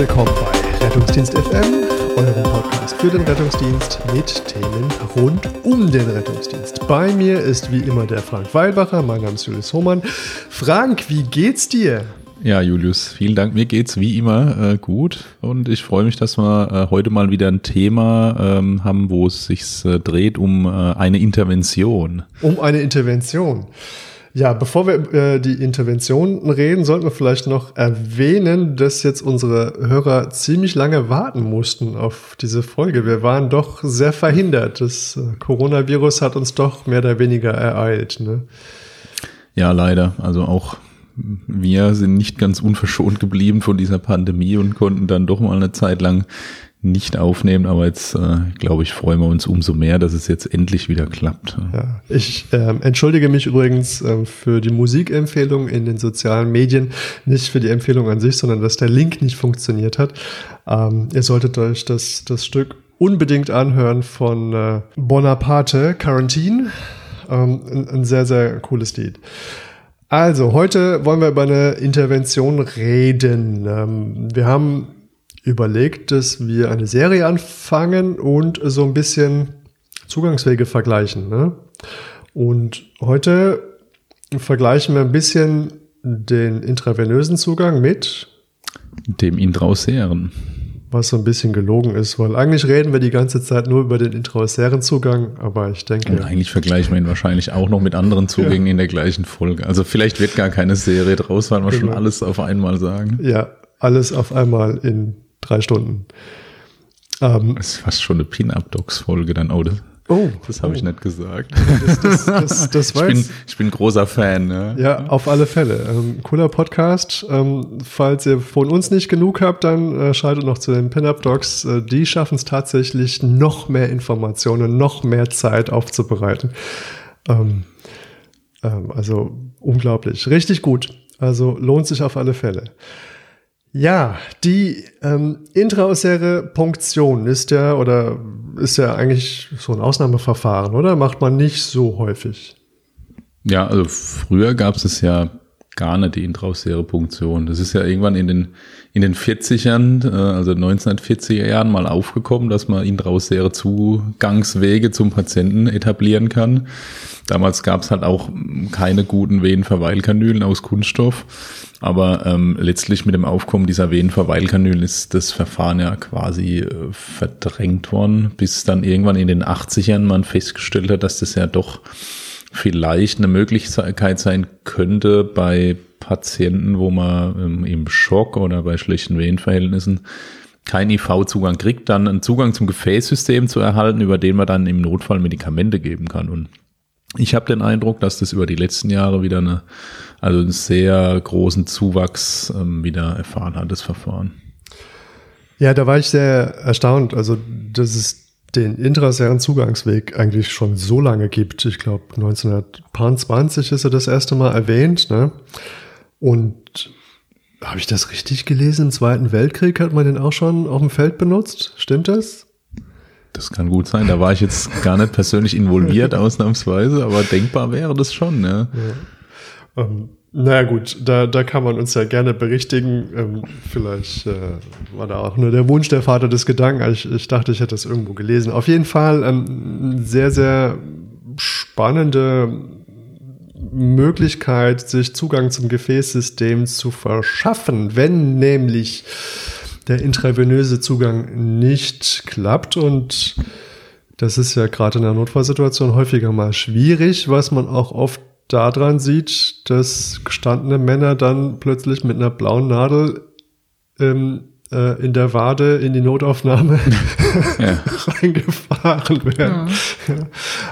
Willkommen bei Rettungsdienst FM, eurem Podcast für den Rettungsdienst mit Themen rund um den Rettungsdienst. Bei mir ist wie immer der Frank Weilbacher, mein Name ist Julius Hohmann. Frank, wie geht's dir? Ja, Julius, vielen Dank. Mir geht's wie immer äh, gut und ich freue mich, dass wir äh, heute mal wieder ein Thema ähm, haben, wo es sich äh, dreht um äh, eine Intervention. Um eine Intervention. Ja, bevor wir äh, die Intervention reden, sollten wir vielleicht noch erwähnen, dass jetzt unsere Hörer ziemlich lange warten mussten auf diese Folge. Wir waren doch sehr verhindert. Das äh, Coronavirus hat uns doch mehr oder weniger ereilt. Ne? Ja, leider. Also auch wir sind nicht ganz unverschont geblieben von dieser Pandemie und konnten dann doch mal eine Zeit lang nicht aufnehmen, aber jetzt äh, glaube ich, freuen wir uns umso mehr, dass es jetzt endlich wieder klappt. Ja, ich äh, entschuldige mich übrigens äh, für die Musikempfehlung in den sozialen Medien, nicht für die Empfehlung an sich, sondern dass der Link nicht funktioniert hat. Ähm, ihr solltet euch das, das Stück unbedingt anhören von äh, Bonaparte, Quarantine. Ähm, ein, ein sehr, sehr cooles Lied. Also, heute wollen wir über eine Intervention reden. Ähm, wir haben überlegt, dass wir eine Serie anfangen und so ein bisschen Zugangswege vergleichen. Ne? Und heute vergleichen wir ein bisschen den intravenösen Zugang mit dem Intraosären. Was so ein bisschen gelogen ist, weil eigentlich reden wir die ganze Zeit nur über den intraosären Zugang, aber ich denke. Und eigentlich vergleichen wir ihn wahrscheinlich auch noch mit anderen Zugängen ja. in der gleichen Folge. Also vielleicht wird gar keine Serie draus, weil wir genau. schon alles auf einmal sagen. Ja, alles auf einmal in drei Stunden. Ähm, das ist fast schon eine Pin-Up-Docs-Folge dann, das, oh, das habe oh. ich nicht gesagt. Das, das, das, das ich, bin, ich bin großer Fan. Ne? Ja, auf alle Fälle. Ähm, cooler Podcast. Ähm, falls ihr von uns nicht genug habt, dann äh, schaltet noch zu den Pin-Up-Docs. Äh, die schaffen es tatsächlich, noch mehr Informationen, noch mehr Zeit aufzubereiten. Ähm, ähm also unglaublich. Richtig gut. Also lohnt sich auf alle Fälle. Ja, die ähm, intraosäre Punktion ist ja oder ist ja eigentlich so ein Ausnahmeverfahren, oder? Macht man nicht so häufig. Ja, also früher gab es ja gar nicht die intraosäre Punktion. Das ist ja irgendwann in den, in den 40ern, äh, also 1940er Jahren mal aufgekommen, dass man intraosäre Zugangswege zum Patienten etablieren kann. Damals gab es halt auch keine guten Venenverweilkanülen aus Kunststoff. Aber ähm, letztlich mit dem Aufkommen dieser Venenverweilkanülen ist das Verfahren ja quasi äh, verdrängt worden, bis dann irgendwann in den 80ern man festgestellt hat, dass das ja doch vielleicht eine Möglichkeit sein könnte bei Patienten, wo man ähm, im Schock oder bei schlechten Venenverhältnissen keinen IV-Zugang kriegt, dann einen Zugang zum Gefäßsystem zu erhalten, über den man dann im Notfall Medikamente geben kann. Und ich habe den Eindruck, dass das über die letzten Jahre wieder eine also einen sehr großen Zuwachs ähm, wieder erfahren hat, das Verfahren. Ja, da war ich sehr erstaunt. Also, dass es den intrasären Zugangsweg eigentlich schon so lange gibt. Ich glaube, 1920 ist er das erste Mal erwähnt. Ne? Und habe ich das richtig gelesen? Im Zweiten Weltkrieg hat man den auch schon auf dem Feld benutzt. Stimmt das? Das kann gut sein. Da war ich jetzt gar nicht persönlich involviert, ausnahmsweise, aber denkbar wäre das schon. Ja. ja. Ähm, naja gut, da, da kann man uns ja gerne berichtigen. Ähm, vielleicht äh, war da auch nur der Wunsch der Vater des Gedanken. Ich, ich dachte, ich hätte das irgendwo gelesen. Auf jeden Fall ähm, sehr, sehr spannende Möglichkeit, sich Zugang zum Gefäßsystem zu verschaffen, wenn nämlich der intravenöse Zugang nicht klappt und das ist ja gerade in der Notfallsituation häufiger mal schwierig, was man auch oft daran sieht, dass gestandene Männer dann plötzlich mit einer blauen Nadel ähm, äh, in der Wade in die Notaufnahme reingefahren werden. Ja.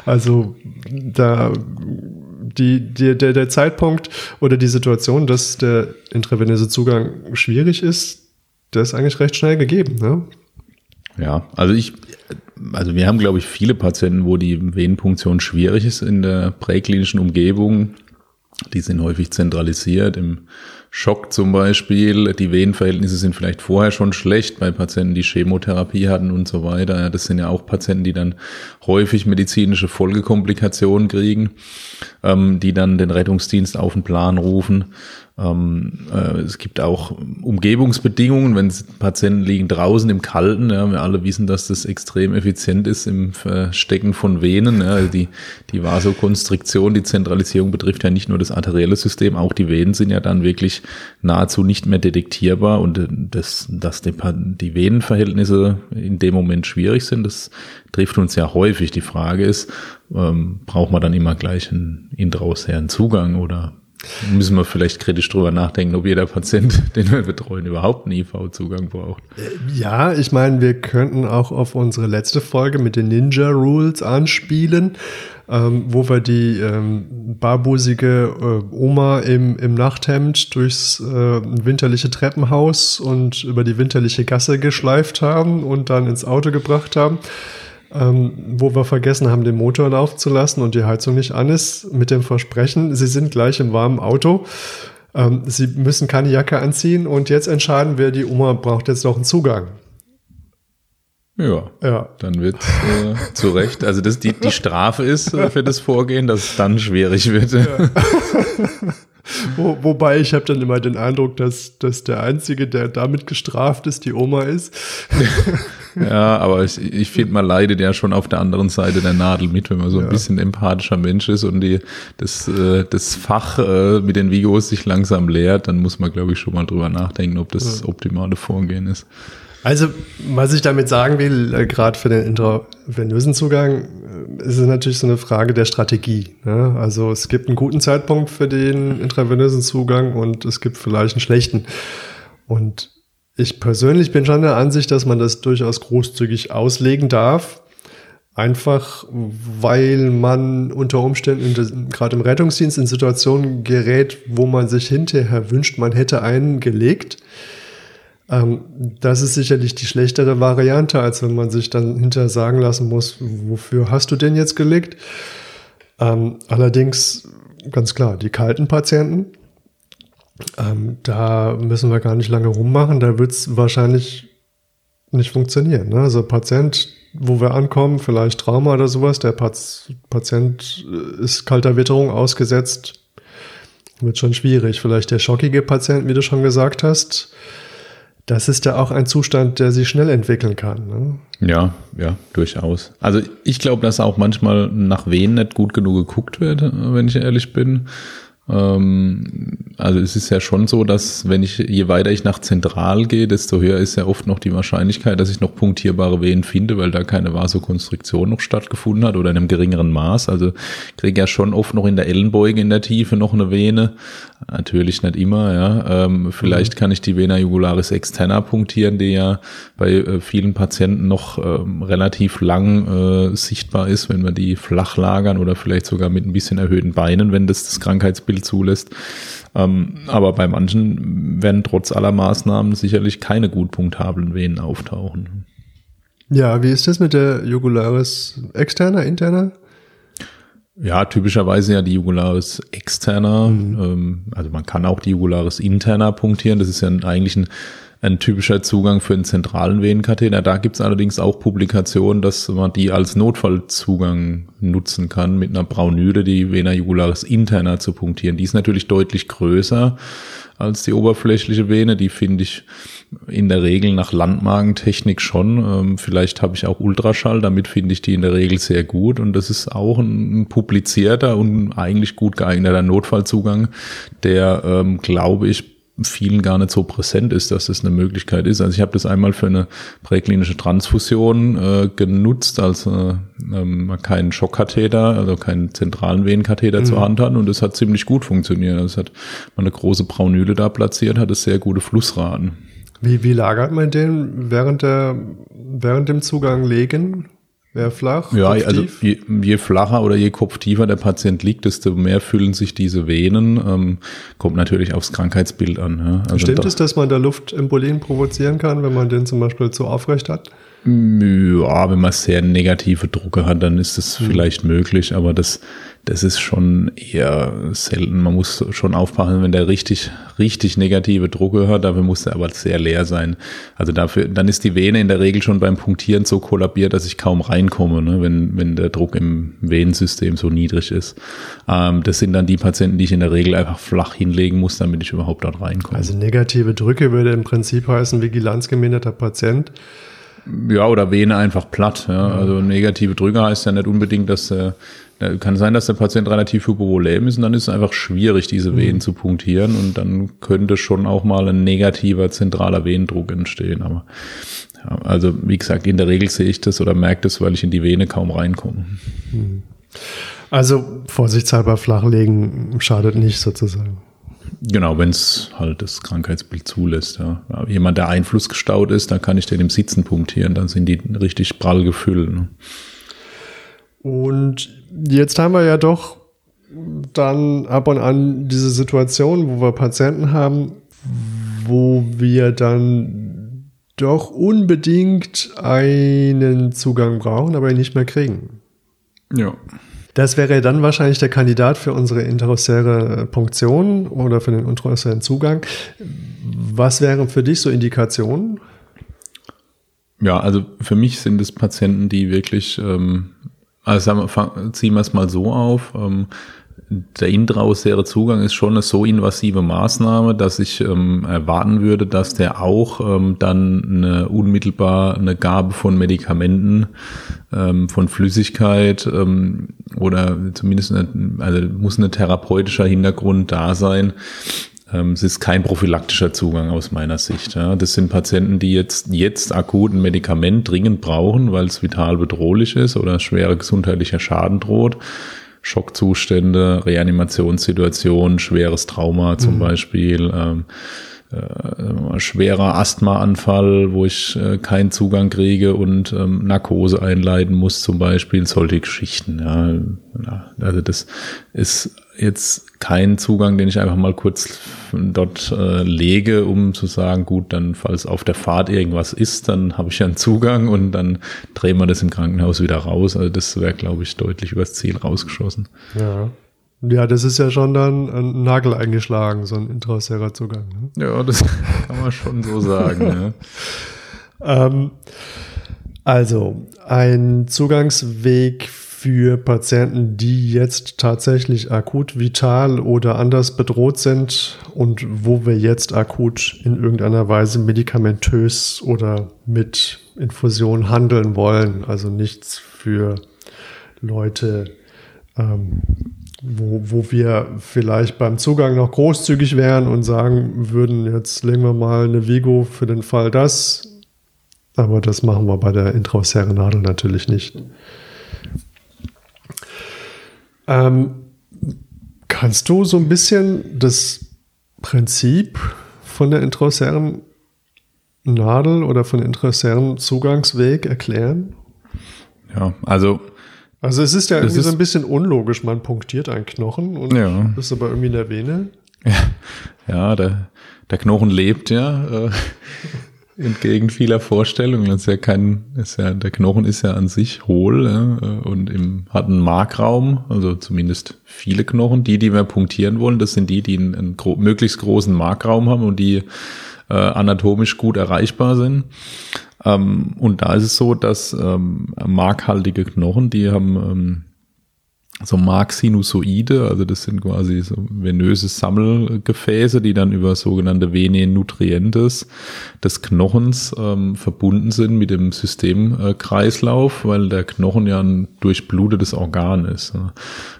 Also da die, die, der, der Zeitpunkt oder die Situation, dass der intravenöse Zugang schwierig ist, der ist eigentlich recht schnell gegeben. Ne? Ja, also ich, also wir haben, glaube ich, viele Patienten, wo die Venenpunktion schwierig ist in der präklinischen Umgebung. Die sind häufig zentralisiert im Schock zum Beispiel. Die Venenverhältnisse sind vielleicht vorher schon schlecht bei Patienten, die Chemotherapie hatten und so weiter. Das sind ja auch Patienten, die dann häufig medizinische Folgekomplikationen kriegen, ähm, die dann den Rettungsdienst auf den Plan rufen. Ähm, äh, es gibt auch Umgebungsbedingungen, wenn Patienten liegen draußen im Kalten. Ja, wir alle wissen, dass das extrem effizient ist im Verstecken von Venen. Ja, also die, die Vasokonstriktion, die Zentralisierung betrifft ja nicht nur das arterielle System, auch die Venen sind ja dann wirklich nahezu nicht mehr detektierbar und das, dass die, die Venenverhältnisse in dem Moment schwierig sind, das trifft uns ja häufig. Die Frage ist, ähm, braucht man dann immer gleich einen intraosären Zugang oder Müssen wir vielleicht kritisch drüber nachdenken, ob jeder Patient, den wir betreuen, überhaupt einen IV-Zugang braucht. Ja, ich meine, wir könnten auch auf unsere letzte Folge mit den Ninja Rules anspielen, ähm, wo wir die ähm, barbusige äh, Oma im, im Nachthemd durchs äh, winterliche Treppenhaus und über die winterliche Gasse geschleift haben und dann ins Auto gebracht haben ähm, wo wir vergessen haben, den Motor laufen zu lassen und die Heizung nicht an ist, mit dem Versprechen, Sie sind gleich im warmen Auto. Ähm, Sie müssen keine Jacke anziehen und jetzt entscheiden wir, die Oma braucht jetzt noch einen Zugang. Ja, ja. dann wird äh, zu Recht, also das die, die Strafe ist äh, für das Vorgehen, dass es dann schwierig wird. Ja. Wo, wobei ich habe dann immer den Eindruck, dass, dass der Einzige, der damit gestraft ist, die Oma ist. ja, aber ich, ich finde, man leidet ja schon auf der anderen Seite der Nadel mit, wenn man so ein bisschen empathischer Mensch ist und die, das, äh, das Fach äh, mit den Vigos sich langsam leert, dann muss man, glaube ich, schon mal drüber nachdenken, ob das ja. optimale Vorgehen ist. Also, was ich damit sagen will, äh, gerade für den intravenösen Zugang, äh, ist es natürlich so eine Frage der Strategie. Ne? Also es gibt einen guten Zeitpunkt für den intravenösen Zugang und es gibt vielleicht einen schlechten. Und ich persönlich bin schon der Ansicht, dass man das durchaus großzügig auslegen darf. Einfach weil man unter Umständen gerade im Rettungsdienst in Situationen gerät, wo man sich hinterher wünscht, man hätte einen gelegt. Ähm, das ist sicherlich die schlechtere Variante, als wenn man sich dann hinterher sagen lassen muss, wofür hast du denn jetzt gelegt? Ähm, allerdings, ganz klar, die kalten Patienten, ähm, da müssen wir gar nicht lange rummachen, da wird es wahrscheinlich nicht funktionieren. Ne? Also Patient, wo wir ankommen, vielleicht Trauma oder sowas, der Patient äh, ist kalter Witterung ausgesetzt, wird schon schwierig. Vielleicht der schockige Patient, wie du schon gesagt hast, das ist ja auch ein Zustand, der sich schnell entwickeln kann. Ne? Ja, ja, durchaus. Also ich glaube, dass auch manchmal nach wen nicht gut genug geguckt wird, wenn ich ehrlich bin. Ähm, also es ist ja schon so, dass wenn ich, je weiter ich nach zentral gehe, desto höher ist ja oft noch die Wahrscheinlichkeit, dass ich noch punktierbare Venen finde, weil da keine Vasokonstriktion noch stattgefunden hat oder in einem geringeren Maß. Also kriege ja schon oft noch in der Ellenbeuge in der Tiefe noch eine Vene. Natürlich nicht immer, ja. Ähm, vielleicht mhm. kann ich die Vena jugularis externa punktieren, die ja bei äh, vielen Patienten noch ähm, relativ lang äh, sichtbar ist, wenn wir die flach lagern oder vielleicht sogar mit ein bisschen erhöhten Beinen, wenn das das Krankheitsbild zulässt. Ähm, aber bei manchen werden trotz aller Maßnahmen sicherlich keine gut punktablen Venen auftauchen. Ja, wie ist das mit der Jugularis externa, interna? Ja, typischerweise ja die Jugularis externa. Mhm. Ähm, also man kann auch die Jugularis interna punktieren. Das ist ja eigentlich ein ein typischer Zugang für einen zentralen Venenkatheter. Da gibt es allerdings auch Publikationen, dass man die als Notfallzugang nutzen kann, mit einer Braunüde die Vena jugularis interna zu punktieren. Die ist natürlich deutlich größer als die oberflächliche Vene. Die finde ich in der Regel nach Landmagentechnik schon. Ähm, vielleicht habe ich auch Ultraschall, damit finde ich die in der Regel sehr gut. Und das ist auch ein, publizierter und eigentlich gut geeigneter Notfallzugang, der, ähm, glaube ich, vielen gar nicht so präsent ist, dass das eine Möglichkeit ist. Also ich habe das einmal für eine präklinische Transfusion äh, genutzt, als äh, ähm, keinen Schockkatheter, also keinen zentralen Venenkatheter mhm. zur Hand hatten und das hat ziemlich gut funktioniert. Also es hat man eine große Braunüle da platziert, hat es sehr gute Flussraten. Wie, wie lagert man den während der während dem Zugang legen? Wer flach? Ja, also je, je, flacher oder je kopftiefer der Patient liegt, desto mehr füllen sich diese Venen. Ähm, kommt natürlich aufs Krankheitsbild an. Ja. Also Stimmt es, dass man da Luftembolien provozieren kann, wenn man den zum Beispiel zu aufrecht hat? Ja, wenn man sehr negative Drucke hat, dann ist das hm. vielleicht möglich, aber das das ist schon eher selten. Man muss schon aufpassen, wenn der richtig, richtig negative Drucke hat, dafür muss er aber sehr leer sein. Also dafür, dann ist die Vene in der Regel schon beim Punktieren so kollabiert, dass ich kaum reinkomme, ne, wenn, wenn der Druck im Venensystem so niedrig ist. Ähm, das sind dann die Patienten, die ich in der Regel einfach flach hinlegen muss, damit ich überhaupt dort reinkomme. Also negative Drücke würde im Prinzip heißen, vigilanzgeminderter Patient. Ja, oder Vene einfach platt. Ja. Also negative Drücke heißt ja nicht unbedingt, dass äh, kann sein, dass der Patient relativ hypovolem ist und dann ist es einfach schwierig, diese Venen mhm. zu punktieren und dann könnte schon auch mal ein negativer zentraler Venendruck entstehen. Aber ja, also wie gesagt, in der Regel sehe ich das oder merke das, weil ich in die Vene kaum reinkomme. Mhm. Also vorsichtshalber flachlegen schadet nicht sozusagen. Genau, wenn es halt das Krankheitsbild zulässt. Ja. Jemand, der Einfluss gestaut ist, da kann ich den im Sitzen punktieren, dann sind die richtig prall gefüllt. Ne? Und jetzt haben wir ja doch dann ab und an diese Situation, wo wir Patienten haben, wo wir dann doch unbedingt einen Zugang brauchen, aber ihn nicht mehr kriegen. Ja. Das wäre dann wahrscheinlich der Kandidat für unsere interossäre Punktion oder für den interossären Zugang. Was wären für dich so Indikationen? Ja, also für mich sind es Patienten, die wirklich ähm, also ziehen wir es mal so auf. Ähm, der intraosäre Zugang ist schon eine so invasive Maßnahme, dass ich ähm, erwarten würde, dass der auch ähm, dann eine unmittelbar eine Gabe von Medikamenten, ähm, von Flüssigkeit ähm, oder zumindest eine, also muss ein therapeutischer Hintergrund da sein, es ist kein prophylaktischer Zugang aus meiner Sicht. Ja. Das sind Patienten, die jetzt, jetzt akut ein Medikament dringend brauchen, weil es vital bedrohlich ist oder schwerer gesundheitlicher Schaden droht. Schockzustände, Reanimationssituation, schweres Trauma zum mhm. Beispiel, ähm, äh, schwerer Asthmaanfall, wo ich äh, keinen Zugang kriege und ähm, Narkose einleiten muss zum Beispiel, solche Geschichten. Ja. Also das ist jetzt kein Zugang, den ich einfach mal kurz dort äh, lege, um zu sagen, gut, dann falls auf der Fahrt irgendwas ist, dann habe ich ja einen Zugang und dann drehen wir das im Krankenhaus wieder raus. Also das wäre, glaube ich, deutlich übers Ziel rausgeschossen. Ja. Ja, das ist ja schon dann ein Nagel eingeschlagen, so ein intraosärer Zugang. Ne? Ja, das kann man schon so sagen. ja. ähm, also, ein Zugangsweg für Patienten, die jetzt tatsächlich akut vital oder anders bedroht sind und wo wir jetzt akut in irgendeiner Weise medikamentös oder mit Infusion handeln wollen. Also nichts für Leute, ähm, wo, wo wir vielleicht beim Zugang noch großzügig wären und sagen würden, jetzt legen wir mal eine Vigo für den Fall das. Aber das machen wir bei der intraosären Nadel natürlich nicht. Ähm, kannst du so ein bisschen das Prinzip von der intraosären Nadel oder von dem intraosären Zugangsweg erklären? Ja, also also es ist ja irgendwie so ein bisschen unlogisch. Man punktiert einen Knochen und ja. ist aber irgendwie in der Vene. Ja, ja der, der Knochen lebt ja. Äh, entgegen vieler Vorstellungen. Das ist ja kein, ist ja, der Knochen ist ja an sich hohl ja, und im, hat einen Markraum, also zumindest viele Knochen. Die, die wir punktieren wollen, das sind die, die einen, einen gro möglichst großen Markraum haben und die äh, anatomisch gut erreichbar sind. Ähm, und da ist es so, dass ähm, markhaltige Knochen, die haben ähm, so Marksinusoide, also das sind quasi so venöse Sammelgefäße, die dann über sogenannte Vene nutrientes des Knochens ähm, verbunden sind mit dem Systemkreislauf, äh, weil der Knochen ja ein durchblutetes Organ ist.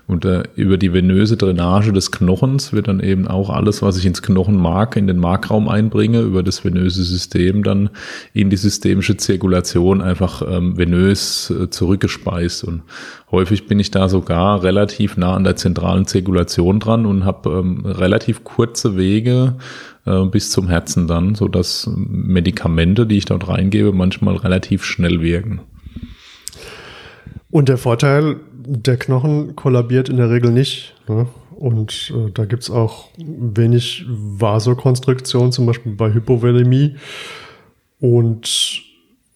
Und äh, über die venöse Drainage des Knochens wird dann eben auch alles, was ich ins Knochenmark, in den Markraum einbringe, über das venöse System dann in die systemische Zirkulation einfach ähm, venös äh, zurückgespeist. Und häufig bin ich da sogar relativ nah an der zentralen Zirkulation dran und habe ähm, relativ kurze Wege äh, bis zum Herzen dann, so dass Medikamente, die ich dort reingebe, manchmal relativ schnell wirken. Und der Vorteil, der Knochen kollabiert in der Regel nicht. Ne? Und äh, da gibt's auch wenig Vasokonstruktion, zum Beispiel bei Hypovolemie. Und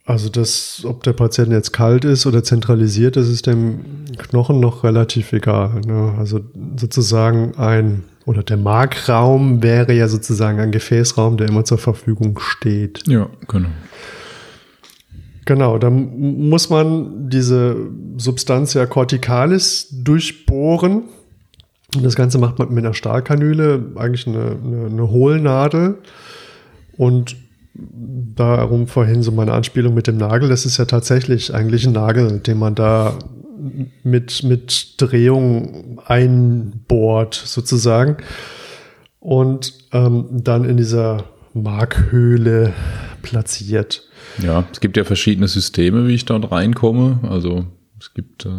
Also das, ob der Patient jetzt kalt ist oder zentralisiert, das ist dem Knochen noch relativ egal. Ne? Also sozusagen ein, oder der Markraum wäre ja sozusagen ein Gefäßraum, der immer zur Verfügung steht. Ja, genau. Genau, dann muss man diese Substantia corticalis durchbohren. Und das Ganze macht man mit einer Stahlkanüle, eigentlich eine, eine, eine Hohlnadel. Und darum vorhin so meine Anspielung mit dem Nagel. Das ist ja tatsächlich eigentlich ein Nagel, den man da mit, mit Drehung einbohrt, sozusagen. Und ähm, dann in dieser Markhöhle platziert. Ja, es gibt ja verschiedene Systeme, wie ich dort reinkomme. Also es gibt äh,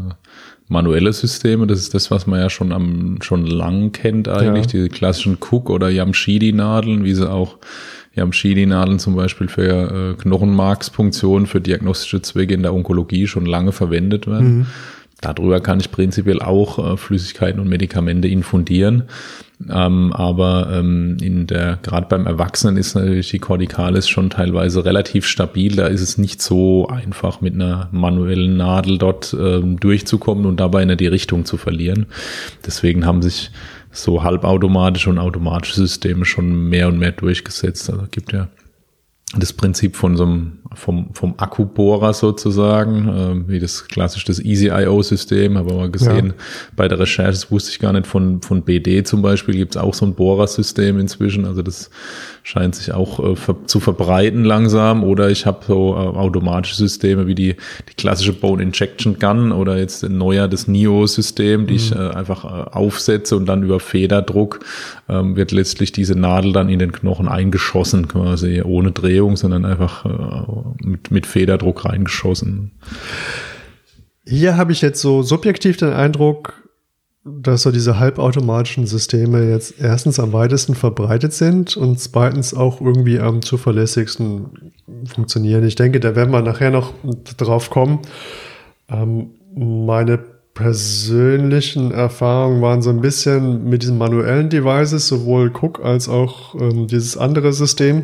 manuelle Systeme, das ist das, was man ja schon am schon lang kennt eigentlich, ja. diese klassischen Cook- oder Yamshidi-Nadeln, wie sie auch Yamshidi-Nadeln zum Beispiel für äh, Knochenmarkspunktionen für diagnostische Zwecke in der Onkologie schon lange verwendet werden. Mhm. Darüber kann ich prinzipiell auch äh, Flüssigkeiten und Medikamente infundieren. Ähm, aber ähm, in der, gerade beim Erwachsenen ist natürlich die Corticalis schon teilweise relativ stabil. Da ist es nicht so einfach, mit einer manuellen Nadel dort ähm, durchzukommen und dabei in die Richtung zu verlieren. Deswegen haben sich so halbautomatische und automatische Systeme schon mehr und mehr durchgesetzt. Also gibt ja das Prinzip von so einem vom, vom Akkubohrer sozusagen, äh, wie das klassisch das Easy-IO-System, habe mal gesehen, ja. bei der Recherche, das wusste ich gar nicht, von, von BD zum Beispiel gibt es auch so ein Bohrersystem inzwischen, also das scheint sich auch äh, ver zu verbreiten langsam oder ich habe so äh, automatische Systeme wie die, die klassische Bone Injection Gun oder jetzt neuer das NIO-System, die mhm. ich äh, einfach aufsetze und dann über Federdruck ähm, wird letztlich diese Nadel dann in den Knochen eingeschossen quasi, ohne Drehung, sondern einfach mit, mit Federdruck reingeschossen. Hier habe ich jetzt so subjektiv den Eindruck, dass so diese halbautomatischen Systeme jetzt erstens am weitesten verbreitet sind und zweitens auch irgendwie am zuverlässigsten funktionieren. Ich denke, da werden wir nachher noch drauf kommen. Ähm, meine persönlichen Erfahrungen waren so ein bisschen mit diesen manuellen Devices, sowohl Cook als auch ähm, dieses andere System.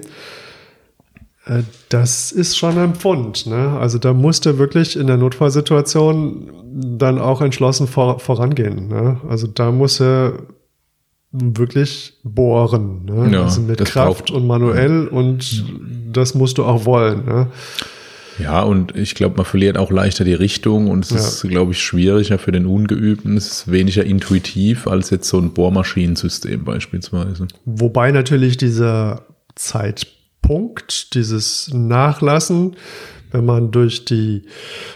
Äh, das ist schon ein Pfund. Ne? Also da musste wirklich in der Notfallsituation dann auch entschlossen vor, vorangehen. Ne? Also da muss er wirklich bohren. Ne? Ja, also mit Kraft und manuell und das musst du auch wollen. Ne? Ja, und ich glaube, man verliert auch leichter die Richtung und es ja. ist, glaube ich, schwieriger für den Ungeübten. Es ist weniger intuitiv als jetzt so ein Bohrmaschinensystem beispielsweise. Wobei natürlich dieser Zeitpunkt Punkt, dieses Nachlassen, wenn man durch die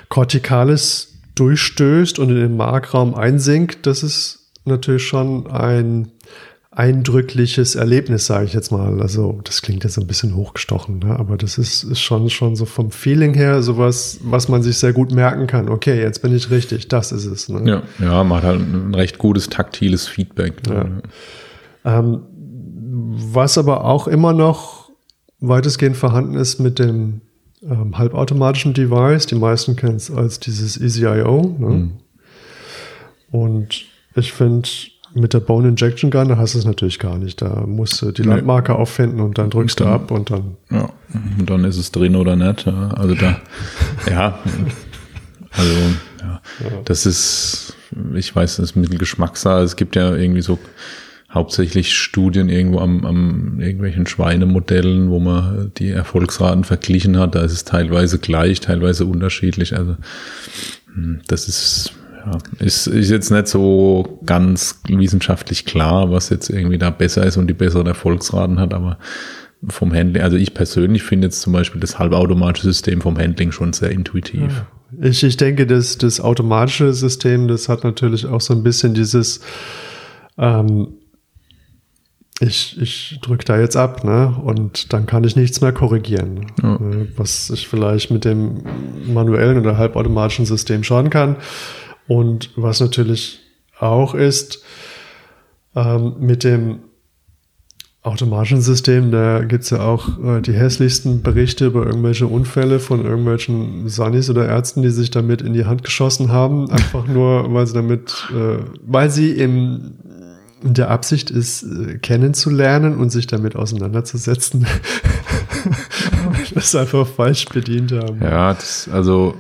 Corticalis durchstößt und in den Markraum einsinkt, das ist natürlich schon ein eindrückliches Erlebnis, sage ich jetzt mal. Also das klingt jetzt ein bisschen hochgestochen, ne? aber das ist, ist schon, schon so vom Feeling her sowas, was man sich sehr gut merken kann. Okay, jetzt bin ich richtig, das ist es. Ne? Ja, ja, man hat halt ein recht gutes taktiles Feedback. Ne? Ja. Ähm, was aber auch immer noch weitestgehend vorhanden ist mit dem ähm, halbautomatischen Device. Die meisten kennen es als dieses EasyIO. Ne? Mhm. Und ich finde, mit der Bone Injection Gun, da hast du es natürlich gar nicht. Da musst du die Landmarke auffinden und dann drückst und dann, du ab und dann. Ja, und dann ist es drin oder nicht. Also da, ja, also ja, ja, das ist, ich weiß, das ist Mittelgeschmackssache. Es gibt ja irgendwie so hauptsächlich Studien irgendwo am, am irgendwelchen Schweinemodellen, wo man die Erfolgsraten verglichen hat. Da ist es teilweise gleich, teilweise unterschiedlich. Also hm, das ist ja, ist, ist jetzt nicht so ganz wissenschaftlich klar, was jetzt irgendwie da besser ist und die besseren Erfolgsraten hat, aber vom Handling, also ich persönlich finde jetzt zum Beispiel das halbautomatische System vom Handling schon sehr intuitiv. Ich, ich denke, das, das automatische System, das hat natürlich auch so ein bisschen dieses ähm, ich, ich drücke da jetzt ab, ne? Und dann kann ich nichts mehr korrigieren. Ja. Ne? Was ich vielleicht mit dem manuellen oder halbautomatischen System schaden kann. Und was natürlich auch ist, ähm, mit dem automatischen System, da gibt's ja auch äh, die hässlichsten Berichte über irgendwelche Unfälle von irgendwelchen Sunnis oder Ärzten, die sich damit in die Hand geschossen haben, einfach nur, weil sie damit, äh, weil sie im der Absicht ist, äh, kennenzulernen und sich damit auseinanderzusetzen. das einfach falsch bedient haben. Ja, das, also,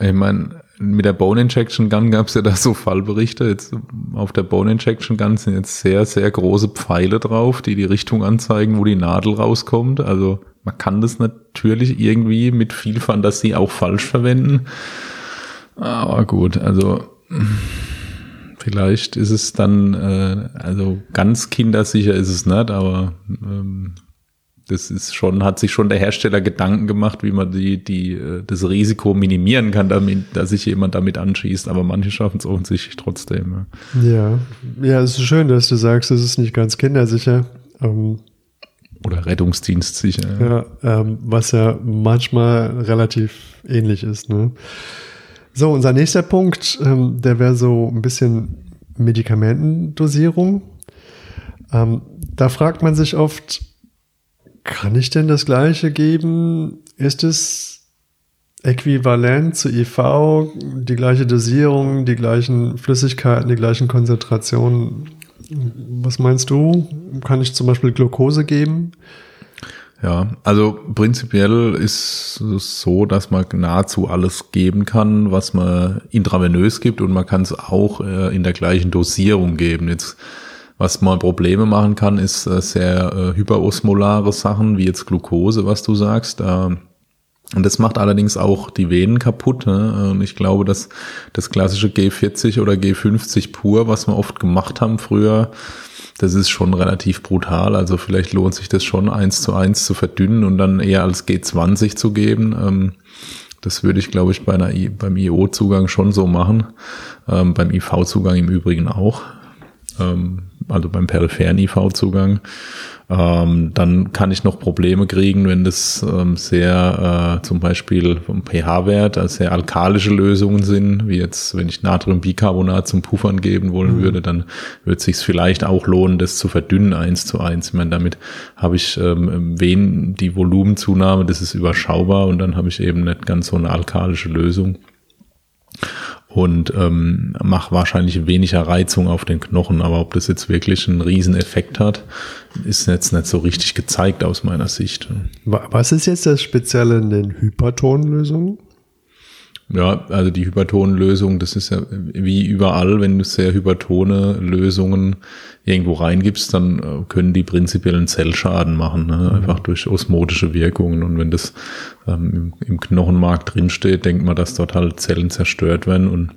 ich meine, mit der Bone Injection Gun gab es ja da so Fallberichte. Jetzt auf der Bone Injection Gun sind jetzt sehr, sehr große Pfeile drauf, die die Richtung anzeigen, wo die Nadel rauskommt. Also man kann das natürlich irgendwie mit viel Fantasie auch falsch verwenden. Aber gut, also vielleicht ist es dann, äh, also ganz kindersicher ist es nicht, aber ähm, das ist schon, hat sich schon der Hersteller Gedanken gemacht, wie man die, die, äh, das Risiko minimieren kann, damit, dass sich jemand damit anschießt. Aber manche schaffen es offensichtlich trotzdem. Ja. ja, es ist schön, dass du sagst, es ist nicht ganz kindersicher. Ähm, Oder rettungsdienstsicher. Ja, ähm, was ja manchmal relativ ähnlich ist. Ne? So, unser nächster Punkt, ähm, der wäre so ein bisschen Medikamentendosierung. Ähm, da fragt man sich oft, kann ich denn das gleiche geben? Ist es äquivalent zu IV, die gleiche Dosierung, die gleichen Flüssigkeiten, die gleichen Konzentrationen? Was meinst du? Kann ich zum Beispiel Glucose geben? Ja, also prinzipiell ist es so, dass man nahezu alles geben kann, was man intravenös gibt und man kann es auch äh, in der gleichen Dosierung geben. Jetzt was mal Probleme machen kann, ist äh, sehr äh, hyperosmolare Sachen, wie jetzt Glucose, was du sagst. Und das macht allerdings auch die Venen kaputt. Ne? Und ich glaube, dass das klassische G40 oder G50 pur, was wir oft gemacht haben früher, das ist schon relativ brutal. Also vielleicht lohnt sich das schon eins zu eins zu verdünnen und dann eher als G20 zu geben. Ähm, das würde ich, glaube ich, bei einer beim IO-Zugang schon so machen. Ähm, beim IV-Zugang im Übrigen auch. Ähm, also beim peripheren IV-Zugang. Ähm, dann kann ich noch Probleme kriegen, wenn das ähm, sehr äh, zum Beispiel vom pH-Wert, also sehr alkalische Lösungen sind, wie jetzt, wenn ich Natriumbicarbonat zum Puffern geben wollen mhm. würde, dann wird es sich vielleicht auch lohnen, das zu verdünnen eins zu eins. Ich meine, damit habe ich ähm, wen die Volumenzunahme, das ist überschaubar und dann habe ich eben nicht ganz so eine alkalische Lösung und ähm, macht wahrscheinlich weniger Reizung auf den Knochen. Aber ob das jetzt wirklich einen riesen Effekt hat, ist jetzt nicht so richtig gezeigt aus meiner Sicht. Was ist jetzt das Spezielle in den Hypertonlösungen? Ja, also die Hypertonlösung, das ist ja wie überall, wenn du sehr hypertone Lösungen irgendwo reingibst, dann äh, können die prinzipiellen Zellschaden machen, ne? Mhm. einfach durch osmotische Wirkungen. Und wenn das ähm, im Knochenmark drinsteht, denkt man, dass dort halt Zellen zerstört werden und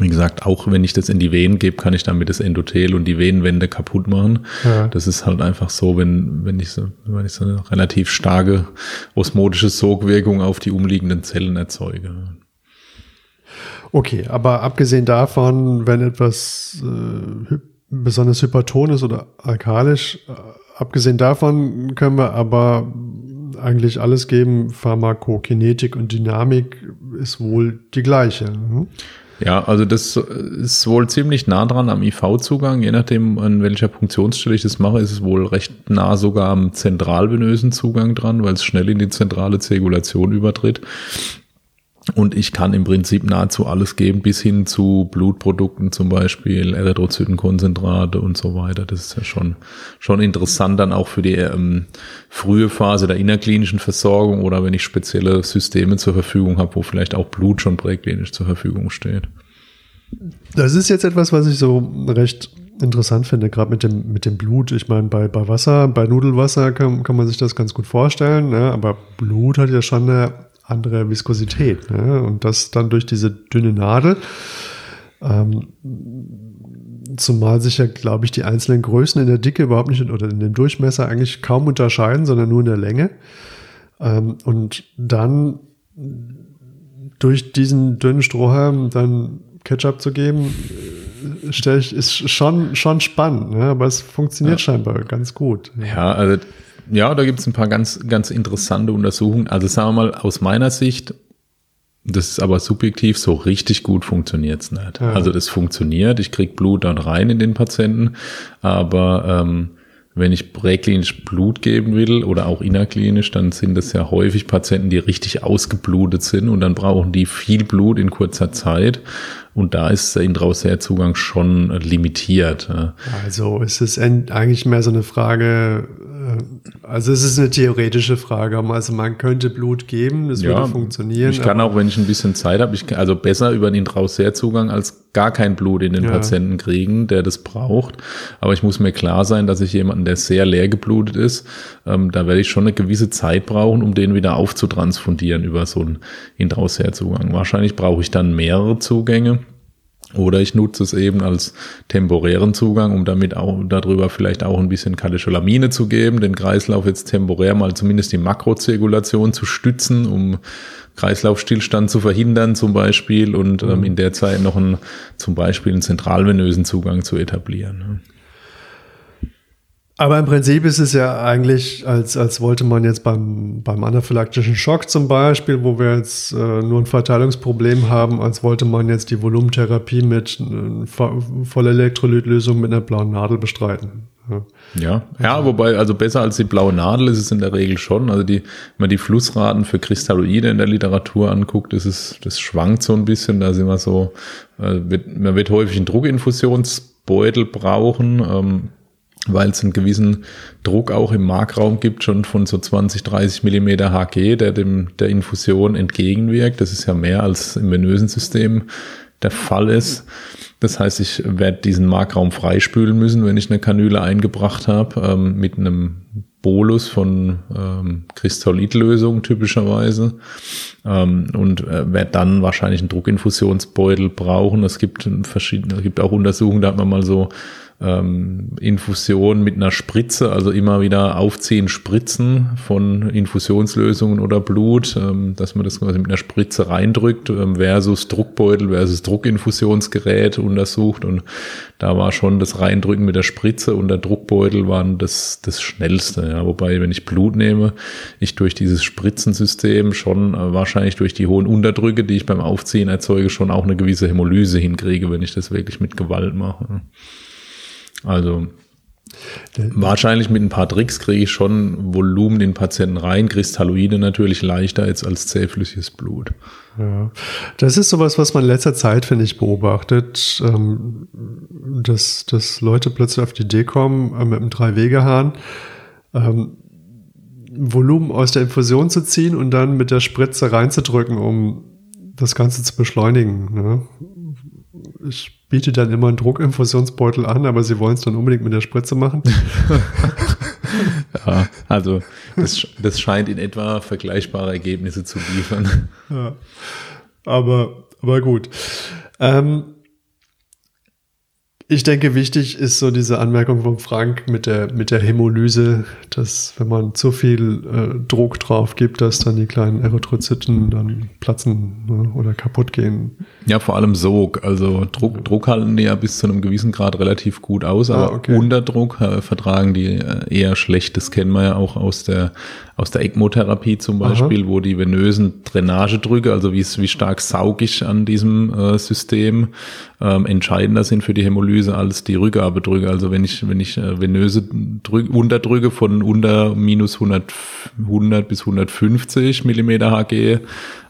wie gesagt, auch wenn ich das in die Venen gebe, kann ich damit das Endothel und die Venenwände kaputt machen. Ja. Das ist halt einfach so, wenn, wenn ich so, wenn ich so eine relativ starke osmotische Sogwirkung auf die umliegenden Zellen erzeuge. Okay, aber abgesehen davon, wenn etwas äh, besonders hyperton ist oder alkalisch, äh, abgesehen davon können wir aber eigentlich alles geben. Pharmakokinetik und Dynamik ist wohl die gleiche. Hm? Ja, also das ist wohl ziemlich nah dran am IV-Zugang. Je nachdem, an welcher Funktionsstelle ich das mache, ist es wohl recht nah sogar am zentralvenösen Zugang dran, weil es schnell in die zentrale Zirkulation übertritt. Und ich kann im Prinzip nahezu alles geben, bis hin zu Blutprodukten zum Beispiel, Erythrozytenkonzentrate und so weiter. Das ist ja schon, schon interessant dann auch für die ähm, frühe Phase der innerklinischen Versorgung oder wenn ich spezielle Systeme zur Verfügung habe, wo vielleicht auch Blut schon präklinisch zur Verfügung steht. Das ist jetzt etwas, was ich so recht interessant finde, gerade mit dem, mit dem Blut. Ich meine, bei, bei Wasser, bei Nudelwasser kann, kann man sich das ganz gut vorstellen, ne? aber Blut hat ja schon eine andere Viskosität. Ne? Und das dann durch diese dünne Nadel. Ähm, zumal sich ja, glaube ich, die einzelnen Größen in der Dicke überhaupt nicht oder in dem Durchmesser eigentlich kaum unterscheiden, sondern nur in der Länge. Ähm, und dann durch diesen dünnen Strohhalm dann Ketchup zu geben, äh, stelle ich, ist schon, schon spannend, ne? aber es funktioniert ja. scheinbar ganz gut. Ja, also ja, da gibt es ein paar ganz, ganz interessante Untersuchungen. Also sagen wir mal, aus meiner Sicht, das ist aber subjektiv, so richtig gut funktioniert es nicht. Ja. Also das funktioniert, ich krieg Blut dann rein in den Patienten, aber ähm, wenn ich präklinisch Blut geben will oder auch innerklinisch, dann sind das ja häufig Patienten, die richtig ausgeblutet sind und dann brauchen die viel Blut in kurzer Zeit. Und da ist der Intrausärzugang schon limitiert. Also ist es eigentlich mehr so eine Frage Also es ist eine theoretische Frage. Also man könnte Blut geben, das ja, würde funktionieren. Ich kann auch, wenn ich ein bisschen Zeit habe, ich kann, also besser über den Intraussehrzugang als gar kein Blut in den ja. Patienten kriegen, der das braucht. Aber ich muss mir klar sein, dass ich jemanden, der sehr leer geblutet ist, ähm, da werde ich schon eine gewisse Zeit brauchen, um den wieder aufzutransfundieren über so einen Intraussehrzugang. Wahrscheinlich brauche ich dann mehrere Zugänge. Oder ich nutze es eben als temporären Zugang, um damit auch darüber vielleicht auch ein bisschen Katecholamine zu geben, den Kreislauf jetzt temporär mal zumindest die Makrozirkulation zu stützen, um Kreislaufstillstand zu verhindern zum Beispiel und ähm, mhm. in der Zeit noch einen, zum Beispiel einen zentralvenösen Zugang zu etablieren. Aber im Prinzip ist es ja eigentlich, als, als wollte man jetzt beim, beim anaphylaktischen Schock zum Beispiel, wo wir jetzt äh, nur ein Verteilungsproblem haben, als wollte man jetzt die Volumentherapie mit äh, voller Elektrolytlösung mit einer blauen Nadel bestreiten. Ja. ja, ja, wobei, also besser als die blaue Nadel ist es in der Regel schon. Also die, wenn man die Flussraten für Kristalloide in der Literatur anguckt, ist es, das schwankt so ein bisschen. Da sind wir so, äh, wird, man wird häufig einen Druckinfusionsbeutel brauchen. Ähm, weil es einen gewissen Druck auch im Markraum gibt, schon von so 20, 30 Millimeter Hg, der dem der Infusion entgegenwirkt. Das ist ja mehr als im venösen System der Fall ist. Das heißt, ich werde diesen Markraum freispülen müssen, wenn ich eine Kanüle eingebracht habe, ähm, mit einem Bolus von ähm, Kristallidlösung typischerweise ähm, und äh, werde dann wahrscheinlich einen Druckinfusionsbeutel brauchen. Es gibt verschiedene, es gibt auch Untersuchungen, da hat man mal so ähm, Infusion mit einer Spritze, also immer wieder aufziehen, spritzen von Infusionslösungen oder Blut, ähm, dass man das quasi mit einer Spritze reindrückt ähm, versus Druckbeutel versus Druckinfusionsgerät untersucht und da war schon das Reindrücken mit der Spritze und der Druckbeutel waren das, das schnellste. Ja. Wobei, wenn ich Blut nehme, ich durch dieses Spritzensystem schon äh, wahrscheinlich durch die hohen Unterdrücke, die ich beim Aufziehen erzeuge, schon auch eine gewisse Hämolyse hinkriege, wenn ich das wirklich mit Gewalt mache. Also wahrscheinlich mit ein paar Tricks kriege ich schon Volumen in den Patienten rein, Kristalloide natürlich leichter als als zähflüssiges Blut. Ja, das ist sowas, was man in letzter Zeit, finde ich, beobachtet, ähm, dass, dass Leute plötzlich auf die Idee kommen, äh, mit einem Drei-Wege-Hahn ähm, Volumen aus der Infusion zu ziehen und dann mit der Spritze reinzudrücken, um das Ganze zu beschleunigen. Ne? Ich biete dann immer einen Druckinfusionsbeutel an, aber sie wollen es dann unbedingt mit der Spritze machen. ja, also das, das scheint in etwa vergleichbare Ergebnisse zu liefern. Ja, aber, aber gut. Ähm, ich denke, wichtig ist so diese Anmerkung von Frank mit der, mit der Hämolyse, dass wenn man zu viel äh, Druck drauf gibt, dass dann die kleinen Erythrozyten dann platzen ne, oder kaputt gehen. Ja, vor allem Sog. Also Druck, Druck halten die ja bis zu einem gewissen Grad relativ gut aus, aber ah, okay. Unterdruck äh, vertragen die äh, eher schlecht. Das kennen wir ja auch aus der aus der ECMO-Therapie zum Beispiel, Aha. wo die venösen Drainagedrücke, also wie, wie stark saugig an diesem äh, System, ähm, entscheidender sind für die Hämolyse als die Rückgabedrücke. Also wenn ich, wenn ich äh, venöse Drück, Unterdrücke von unter minus 100, 100 bis 150 Millimeter Hg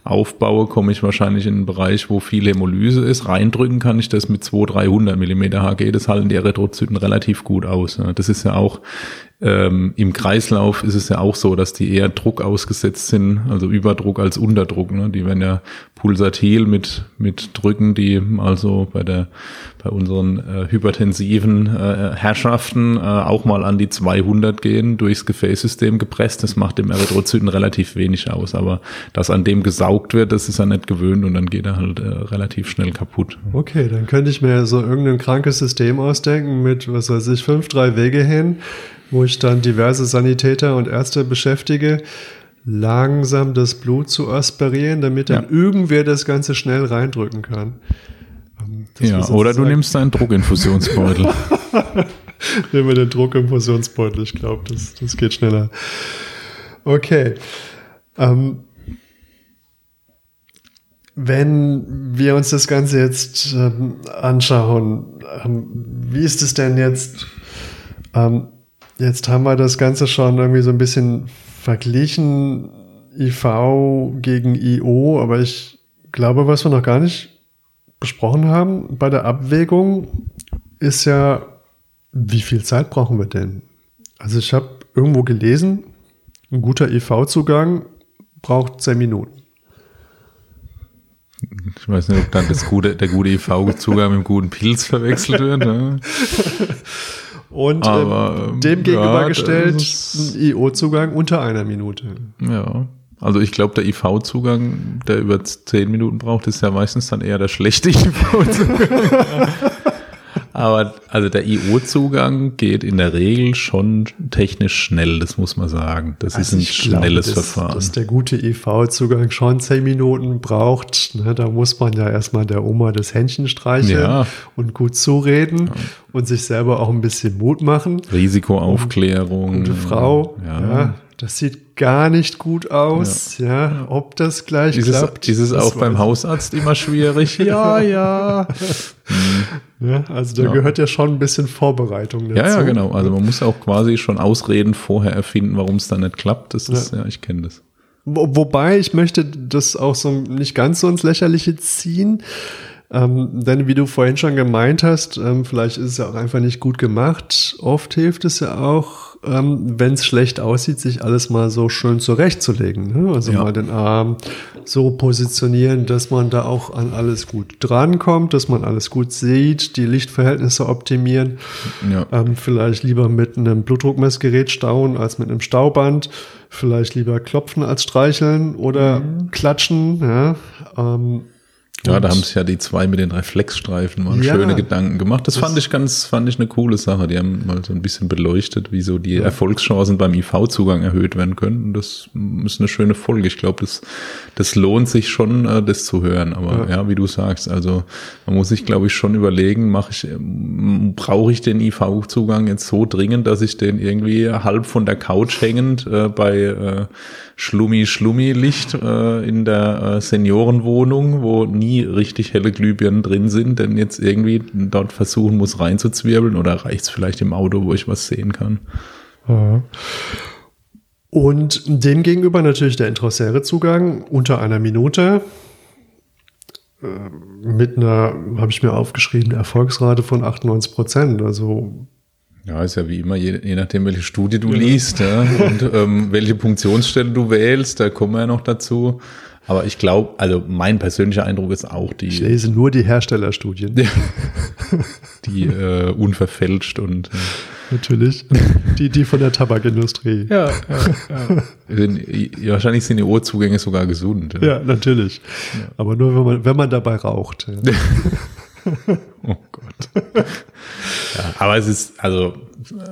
aufbaue, komme ich wahrscheinlich in einen Bereich, wo viel Hämolyse ist. Reindrücken kann ich das mit 200, 300 Millimeter Hg. Das halten die Erythrozyten relativ gut aus. Das ist ja auch ähm, Im Kreislauf ist es ja auch so, dass die eher Druck ausgesetzt sind, also Überdruck als Unterdruck. Ne? Die werden ja pulsatil mit, mit Drücken, die also bei der bei unseren äh, hypertensiven äh, Herrschaften äh, auch mal an die 200 gehen, durchs Gefäßsystem gepresst. Das macht dem Erythrozyten relativ wenig aus. Aber dass an dem gesaugt wird, das ist er nicht gewöhnt und dann geht er halt äh, relativ schnell kaputt. Okay, dann könnte ich mir so irgendein krankes System ausdenken mit, was weiß ich, fünf, drei Wege hin wo ich dann diverse Sanitäter und Ärzte beschäftige, langsam das Blut zu aspirieren, damit dann ja. irgendwer das Ganze schnell reindrücken kann. Das ja, oder du nimmst einen Druckinfusionsbeutel. Nehmen wir den Druckinfusionsbeutel, ich glaube, das, das geht schneller. Okay. Ähm, wenn wir uns das Ganze jetzt ähm, anschauen, ähm, wie ist es denn jetzt? Ähm, Jetzt haben wir das Ganze schon irgendwie so ein bisschen verglichen, IV gegen IO, aber ich glaube, was wir noch gar nicht besprochen haben bei der Abwägung, ist ja, wie viel Zeit brauchen wir denn? Also ich habe irgendwo gelesen, ein guter IV-Zugang braucht 10 Minuten. Ich weiß nicht, ob dann das gute, der gute IV-Zugang mit dem guten Pilz verwechselt wird. Ne? Und Aber, ähm, dem ja, gegenübergestellt ein IO-Zugang unter einer Minute. Ja. Also ich glaube, der IV-Zugang, der über 10 Minuten braucht, ist ja meistens dann eher der schlechte IV-Zugang. Aber also der IO-Zugang geht in der Regel schon technisch schnell, das muss man sagen. Das ist ein Also ich glaube, schnelles dass, Verfahren. Dass der gute IV-Zugang schon 10 Minuten braucht. Ne, da muss man ja erstmal der Oma das Händchen streicheln Ja. und gut zureden und sich selber auch ein bisschen Mut machen. Risikoaufklärung. Gute Frau, Ja. ja. das sieht gar nicht gut aus. Ja, ob das gleich Ist es, klappt. ist es das auch beim Hausarzt immer schwierig? Ja, ja. ich. Ja, also da Ja. gehört ja schon ein bisschen Vorbereitung dazu. Ja, ja, genau. Also man muss auch quasi schon Ausreden vorher erfinden, warum es dann nicht klappt. Das ist, ja, ich kenne das. Wo, wobei ich möchte das auch so nicht ganz so ins Lächerliche ziehen. Ähm, denn wie du vorhin schon gemeint hast, ähm, vielleicht ist es ja auch einfach nicht gut gemacht. Oft hilft es ja auch, ähm, wenn es schlecht aussieht, sich alles mal so schön zurechtzulegen. Ne? Also Ja. mal den Arm so positionieren, dass man da auch an alles gut drankommt, dass man alles gut sieht, die Lichtverhältnisse optimieren. Ja. Ähm, vielleicht lieber mit einem Blutdruckmessgerät stauen als mit einem Stauband. Vielleicht lieber klopfen als streicheln oder klatschen. Ja, ähm, Ja, da haben sich ja die zwei mit den Reflexstreifen mal Ja. schöne Gedanken gemacht. Das, fand ich ganz, fand ich eine coole Sache. Die haben mal so ein bisschen beleuchtet, wie so die Erfolgschancen beim IV-Zugang erhöht werden können. Und das ist eine schöne Folge. Ich glaube, das, das lohnt sich schon, äh, das zu hören. Aber ja. wie du sagst, also man muss sich, glaube ich, schon überlegen, mache ich, ähm, brauche ich den IV-Zugang jetzt so dringend, dass ich den irgendwie halb von der Couch hängend äh, bei äh, Schlummi-Schlummi-Licht äh, in der äh, Seniorenwohnung, wo nie richtig helle Glühbirnen drin sind, denn jetzt irgendwie dort versuchen muss reinzuzwirbeln oder reicht es vielleicht im Auto, wo ich was sehen kann? Ja. Und dem gegenüber natürlich der Intrasäre-Zugang unter einer Minute äh, mit einer, habe ich mir aufgeschrieben, Erfolgsrate von 98 Prozent. Also Ja, ist ja wie immer, je, je nachdem, welche Studie du liest ja, und ähm, welche Punktionsstelle du wählst, da kommen wir ja noch dazu. Aber ich glaube, also mein persönlicher Eindruck ist auch ich die, lese nur die Herstellerstudien. die äh, unverfälscht und äh, Natürlich. Die, die von der Tabakindustrie. ja, ja, ja. Ja, wahrscheinlich sind die Ohrzugänge sogar gesund. Ja, natürlich. Aber nur, wenn man, wenn man dabei raucht. Ja. Oh Gott. ja, aber es ist, also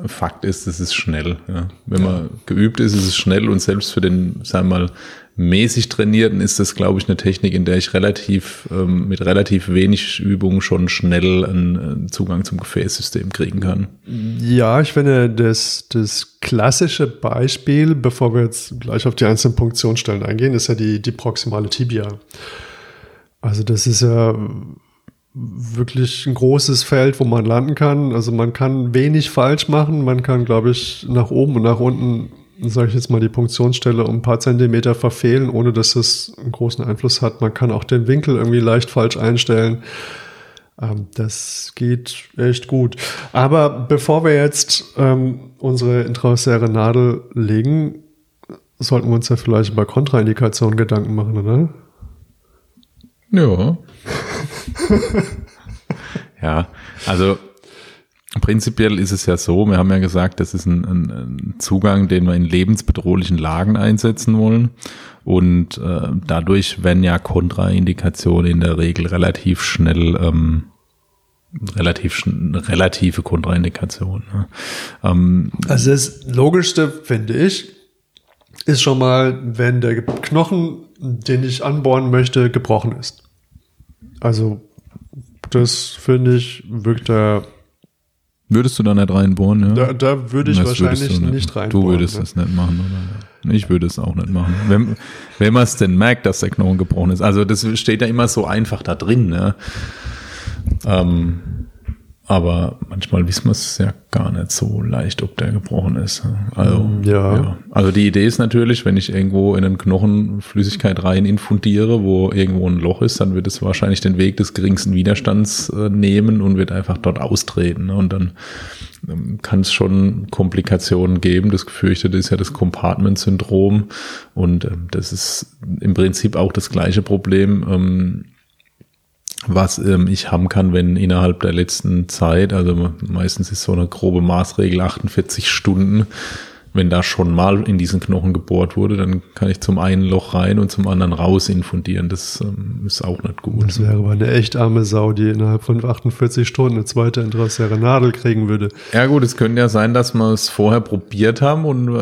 Fakt ist, es ist schnell. Ja. Wenn man geübt ist, ist es schnell und selbst für den, sagen wir mal, mäßig Trainierten ist das, glaube ich, eine Technik, in der ich relativ, ähm, mit relativ wenig Übung schon schnell einen, einen Zugang zum Gefäßsystem kriegen kann. Ja, ich finde, das, das klassische Beispiel, bevor wir jetzt gleich auf die einzelnen Punktionsstellen eingehen, ist ja die, die proximale Tibia. Also das ist ja wirklich ein großes Feld, wo man landen kann. Also man kann wenig falsch machen. Man kann, glaube ich, nach oben und nach unten, sage ich jetzt mal, die Punktionsstelle um ein paar Zentimeter verfehlen, ohne dass das einen großen Einfluss hat. Man kann auch den Winkel irgendwie leicht falsch einstellen. Ähm, das geht echt gut. Aber bevor wir jetzt ähm, unsere intraosäre Nadel legen, sollten wir uns ja vielleicht über Kontraindikationen Gedanken machen, oder? Ja. ja, also prinzipiell ist es ja so, wir haben ja gesagt, das ist ein, ein, Zugang, den wir in lebensbedrohlichen Lagen einsetzen wollen. Und äh, dadurch werden ja Kontraindikationen in der Regel relativ schnell ähm, relativ relative Kontraindikation. Ne? Ähm, Also das Logischste, finde ich, ist schon mal, wenn der Knochen, den ich anbohren möchte, gebrochen ist. Also das finde ich, wirkt da, würdest du da nicht reinbohren? Ja? da, da würde ich Das wahrscheinlich du nicht, rein. Du würdest das nicht machen, oder? Ich würde es auch nicht machen. Wenn, wenn man es denn merkt, dass der Knochen gebrochen ist. Also das steht ja immer so einfach da drin. Ne? Ähm, Aber manchmal wissen wir es ja gar nicht so leicht, ob der gebrochen ist. Also, Mm, ja. ja. Also die Idee ist natürlich, wenn ich irgendwo in einen Knochen Flüssigkeit rein infundiere, wo irgendwo ein Loch ist, dann wird es wahrscheinlich den Weg des geringsten Widerstands äh, nehmen und wird einfach dort austreten. Ne? Und dann ähm, kann es schon Komplikationen geben. Das gefürchtete ist ja das Compartment-Syndrom. Und ähm, das ist im Prinzip auch das gleiche Problem. Ähm, was ähm, ich haben kann, wenn innerhalb der letzten Zeit, also meistens ist so eine grobe Maßregel 48 Stunden, wenn da schon mal in diesen Knochen gebohrt wurde, dann kann ich zum einen Loch rein und zum anderen raus infundieren. Das ähm, ist auch nicht gut. Das wäre aber eine echt arme Sau, die innerhalb von 48 Stunden eine zweite interessiere Nadel kriegen würde. Ja gut, es könnte ja sein, dass wir es vorher probiert haben und äh,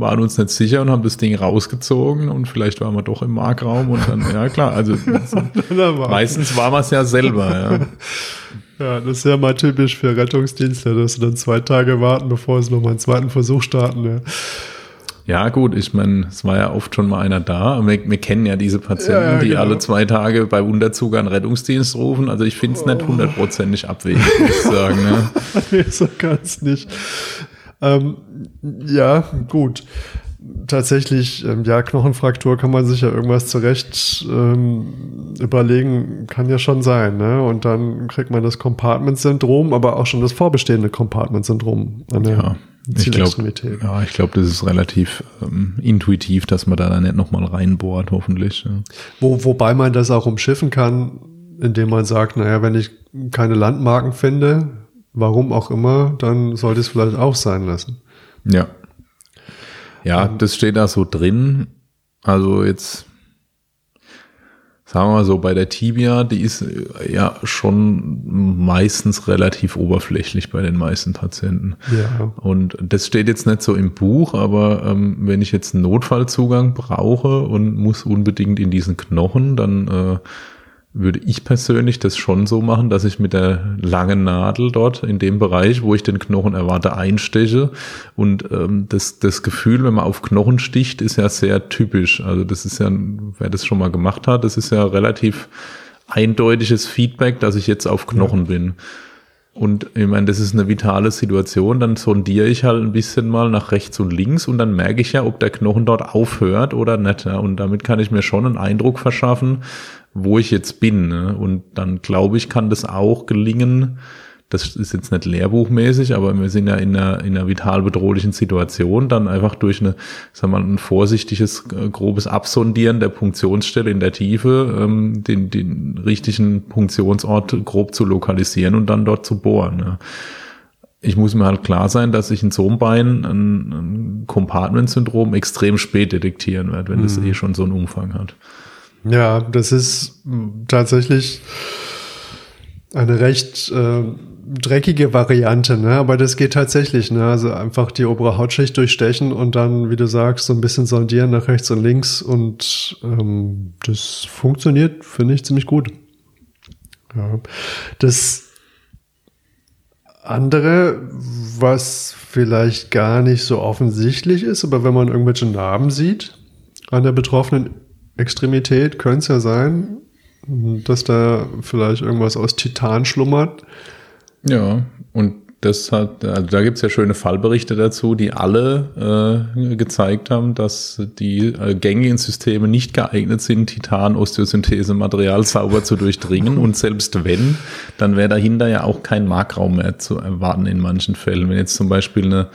waren uns nicht sicher und haben das Ding rausgezogen und vielleicht waren wir doch im Markraum und dann, ja klar, also meistens waren wir es ja selber, ja. Ja, das ist ja mal typisch für Rettungsdienste, dass sie dann zwei Tage warten, bevor sie nochmal einen zweiten Versuch starten. Ja. Ja, gut, ich meine, es war ja oft schon mal einer da. Wir, wir kennen ja diese Patienten, Ja, ja, die genau. alle zwei Tage bei Unterzug an Rettungsdienst rufen. Also ich finde es nicht hundertprozentig abwegig, muss ich sagen. Ne? nee, so ganz nicht. Ähm, ja, gut. Tatsächlich, ähm, ja, Knochenfraktur kann man sich ja irgendwas zurecht ähm, überlegen, kann ja schon sein, ne? Und dann kriegt man das Compartment-Syndrom, aber auch schon das vorbestehende Compartment-Syndrom an der Ja, ich glaube, ja, ich glaube, das ist relativ ähm, intuitiv, dass man da dann nicht nochmal reinbohrt, hoffentlich. Ja. Wo, wobei man das auch umschiffen kann, indem man sagt, naja, wenn ich keine Landmarken finde, warum auch immer, dann sollte ich es vielleicht auch sein lassen. Ja. Ja, das steht da so drin. Also jetzt, sagen wir mal so, bei der Tibia, die ist äh, ja schon meistens relativ oberflächlich bei den meisten Patienten. Ja. Und das steht jetzt nicht so im Buch, aber ähm, wenn ich jetzt einen Notfallzugang brauche und muss unbedingt in diesen Knochen, dann äh, würde ich persönlich das schon so machen, dass ich mit der langen Nadel dort in dem Bereich, wo ich den Knochen erwarte, einsteche. Und ähm, das, das Gefühl, wenn man auf Knochen sticht, ist ja sehr typisch. Also das ist ja, wer das schon mal gemacht hat, das ist ja relativ eindeutiges Feedback, dass ich jetzt auf Knochen bin. Und ich meine, das ist eine vitale Situation, dann sondiere ich halt ein bisschen mal nach rechts und links und dann merke ich ja, ob der Knochen dort aufhört oder nicht. Ja. Und damit kann ich mir schon einen Eindruck verschaffen, wo ich jetzt bin. Ne? Und dann glaube ich, kann das auch gelingen. Das ist jetzt nicht lehrbuchmäßig, aber wir sind ja in einer, in einer vital bedrohlichen Situation, dann einfach durch eine, wir mal, ein vorsichtiges, äh, grobes Absondieren der Punktionsstelle in der Tiefe, ähm, den, den richtigen Punktionsort grob zu lokalisieren und dann dort zu bohren. Ne? Ich muss mir halt klar sein, dass ich in so einem Bein ein, ein Compartment-Syndrom extrem spät detektieren werde, wenn das eh schon so einen Umfang hat. Ja, das ist tatsächlich eine recht äh, dreckige Variante, ne? aber das geht tatsächlich. Ne? Also einfach die obere Hautschicht durchstechen und dann, wie du sagst, so ein bisschen sondieren nach rechts und links und ähm, das funktioniert, finde ich, ziemlich gut. Ja. Das andere, was vielleicht gar nicht so offensichtlich ist, aber wenn man irgendwelche Narben sieht an der betroffenen Extremität, könnte es ja sein, dass da vielleicht irgendwas aus Titan schlummert. Ja, und das hat, also da gibt's ja schöne Fallberichte dazu, die alle äh, gezeigt haben, dass die äh, gängigen Systeme nicht geeignet sind, Titan-Osteosynthese-Material sauber zu durchdringen. Und selbst wenn, dann wäre dahinter ja auch kein Markraum mehr zu erwarten in manchen Fällen. Wenn jetzt zum Beispiel eine,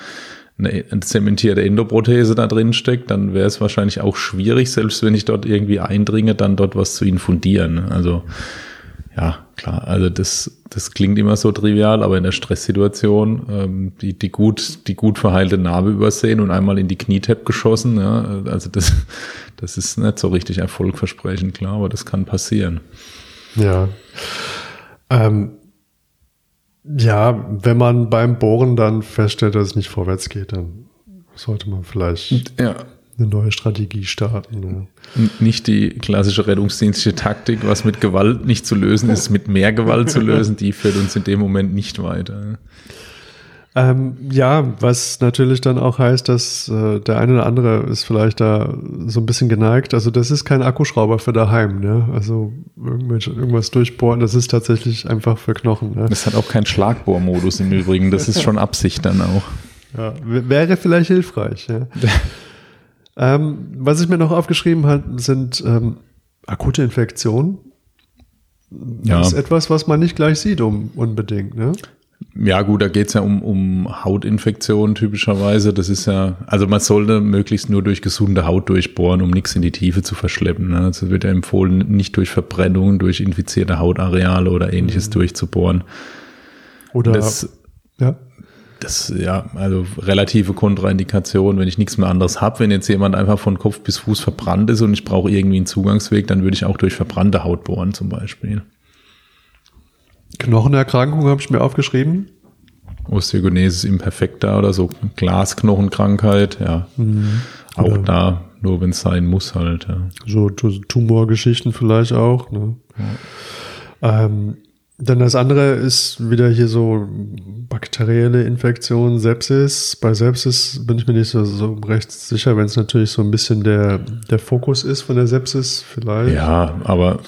eine zementierte Endoprothese da drin steckt, dann wäre es wahrscheinlich auch schwierig, selbst wenn ich dort irgendwie eindringe, dann dort was zu infundieren. Also ja, klar, also das, das klingt immer so trivial, aber in der Stresssituation ähm, die, die, gut, die gut verheilte Narbe übersehen und einmal in die Knietap geschossen, ja, also das, das ist nicht so richtig erfolgversprechend, klar, aber das kann passieren. Ja. Ähm, ja, wenn man beim Bohren dann feststellt, dass es nicht vorwärts geht, dann sollte man vielleicht Ja, eine neue Strategie starten. N- nicht die klassische rettungsdienstliche Taktik, was mit Gewalt nicht zu lösen ist, mit mehr Gewalt zu lösen, die führt uns in dem Moment nicht weiter. Ähm, ja, was natürlich dann auch heißt, dass äh, der eine oder andere ist vielleicht da so ein bisschen geneigt. Also das ist kein Akkuschrauber für daheim, ne? Also irgendwas durchbohren, das ist tatsächlich einfach für Knochen. Ne? Das hat auch keinen Schlagbohrmodus im Übrigen. Das ist schon Absicht dann auch. Ja, wäre vielleicht hilfreich. Ja. ähm, was ich mir noch aufgeschrieben habe, sind ähm, akute Infektionen. Das ja. ist etwas, was man nicht gleich sieht, um, unbedingt. Ne? Ja, gut, da geht's ja um, um Hautinfektionen typischerweise. Das ist ja, also man sollte möglichst nur durch gesunde Haut durchbohren, um nichts in die Tiefe zu verschleppen. Ne? Also wird ja empfohlen, nicht durch Verbrennung, durch infizierte Hautareale oder ähnliches mhm. durchzubohren. Oder das, ja. Das, ja, also relative Kontraindikation, wenn ich nichts mehr anderes habe. Wenn jetzt jemand einfach von Kopf bis Fuß verbrannt ist und ich brauche irgendwie einen Zugangsweg, dann würde ich auch durch verbrannte Haut bohren zum Beispiel. Knochenerkrankung habe ich mir aufgeschrieben. Osteogenesis imperfecta oder so Glasknochenkrankheit, ja. Mhm. Auch ja. da, nur wenn es sein muss halt. Ja. So, Tumorgeschichten vielleicht auch. Ne? Ja. Ähm, dann das andere ist wieder hier so bakterielle Infektion, Sepsis. Bei Sepsis bin ich mir nicht so, so recht sicher, wenn es natürlich so ein bisschen der, der Fokus ist von der Sepsis vielleicht. Ja, aber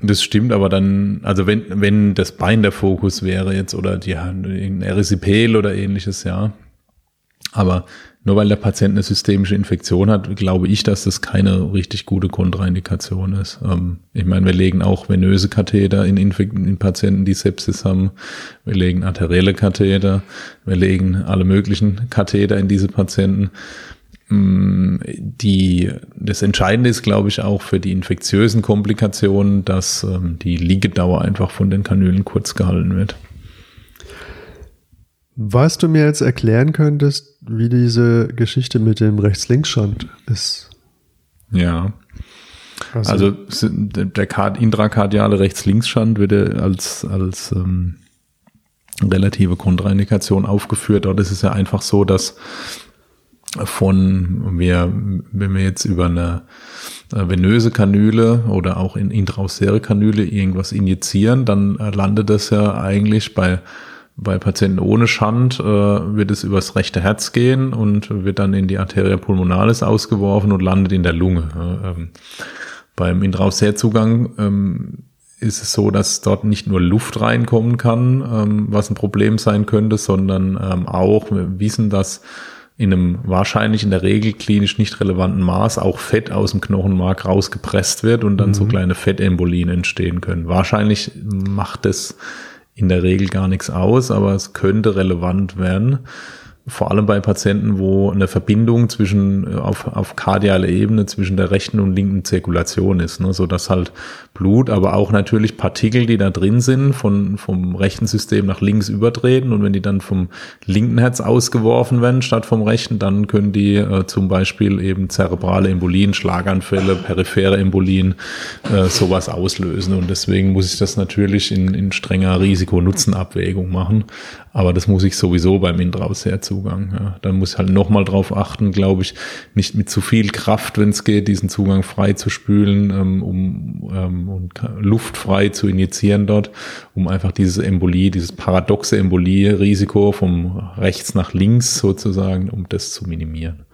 das stimmt, aber dann, also wenn, wenn das Bein der Fokus wäre jetzt oder die ein Erisipel oder ähnliches, ja. Aber nur weil der Patient eine systemische Infektion hat, glaube ich, dass das keine richtig gute Kontraindikation ist. Ähm, ich meine, wir legen auch venöse Katheter in, Infek in Patienten, die Sepsis haben. Wir legen arterielle Katheter. Wir legen alle möglichen Katheter in diese Patienten. Mm, die, das Entscheidende ist, glaube ich, auch für die infektiösen Komplikationen, dass ähm, die Liegedauer einfach von den Kanülen kurz gehalten wird. Was du mir jetzt erklären könntest, wie diese Geschichte mit dem Rechts-Links-Schand ist. Ja. Also, also der intrakardiale Rechts-Links-Schand wird als, als ähm, relative Kontraindikation aufgeführt. Dort ist es ja einfach so, dass von, wir, wenn wir jetzt über eine äh, venöse Kanüle oder auch in intraosäre Kanüle irgendwas injizieren, dann äh, landet das ja eigentlich bei bei Patienten ohne Schand äh, wird es übers rechte Herz gehen und wird dann in die Arteria pulmonalis ausgeworfen und landet in der Lunge. Ähm, beim Intraossärzugang ähm, ist es so, dass dort nicht nur Luft reinkommen kann, ähm, was ein Problem sein könnte, sondern ähm, auch, wir wissen, dass in einem wahrscheinlich in der Regel klinisch nicht relevanten Maß auch Fett aus dem Knochenmark rausgepresst wird und dann mhm. so kleine Fettembolien entstehen können. Wahrscheinlich macht es in der Regel gar nichts aus, aber es könnte relevant werden vor allem bei Patienten, wo eine Verbindung zwischen äh, auf, auf kardialer Ebene zwischen der rechten und linken Zirkulation ist, ne, so dass halt Blut, aber auch natürlich Partikel, die da drin sind, von vom rechten System nach links übertreten. Und wenn die dann vom linken Herz ausgeworfen werden statt vom rechten, dann können die äh, zum Beispiel eben zerebrale Embolien, Schlaganfälle, periphere Embolien, äh, sowas auslösen. Und deswegen muss ich das natürlich in, in strenger Risiko-Nutzen-Abwägung machen, aber das muss ich sowieso beim Intraussehrzugang. Ja. Dann muss ich halt nochmal drauf achten, glaube ich, nicht mit zu viel Kraft, wenn es geht, diesen Zugang frei zu spülen, ähm, um ähm, und luftfrei zu injizieren dort, um einfach diese Embolie, dieses paradoxe Embolie-Risiko vom rechts nach links sozusagen, um das zu minimieren.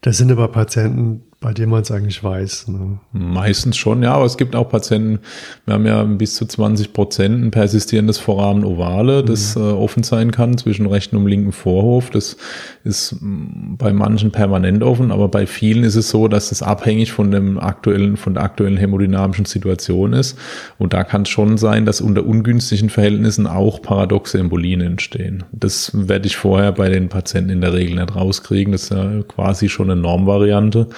Das sind aber Patienten, bei dem man es eigentlich weiß. Ne? Meistens schon, ja, aber es gibt auch Patienten, wir haben ja bis zu 20 Prozent ein persistierendes Foramen ovale, das mhm. äh, offen sein kann zwischen rechten und linken Vorhof. Das ist mm, bei manchen permanent offen, aber bei vielen ist es so, dass es abhängig von dem aktuellen, von der aktuellen hämodynamischen Situation ist. Und da kann es schon sein, dass unter ungünstigen Verhältnissen auch paradoxe Embolien entstehen. Das werde ich vorher bei den Patienten in der Regel nicht rauskriegen. Das ist ja quasi schon eine Normvariante.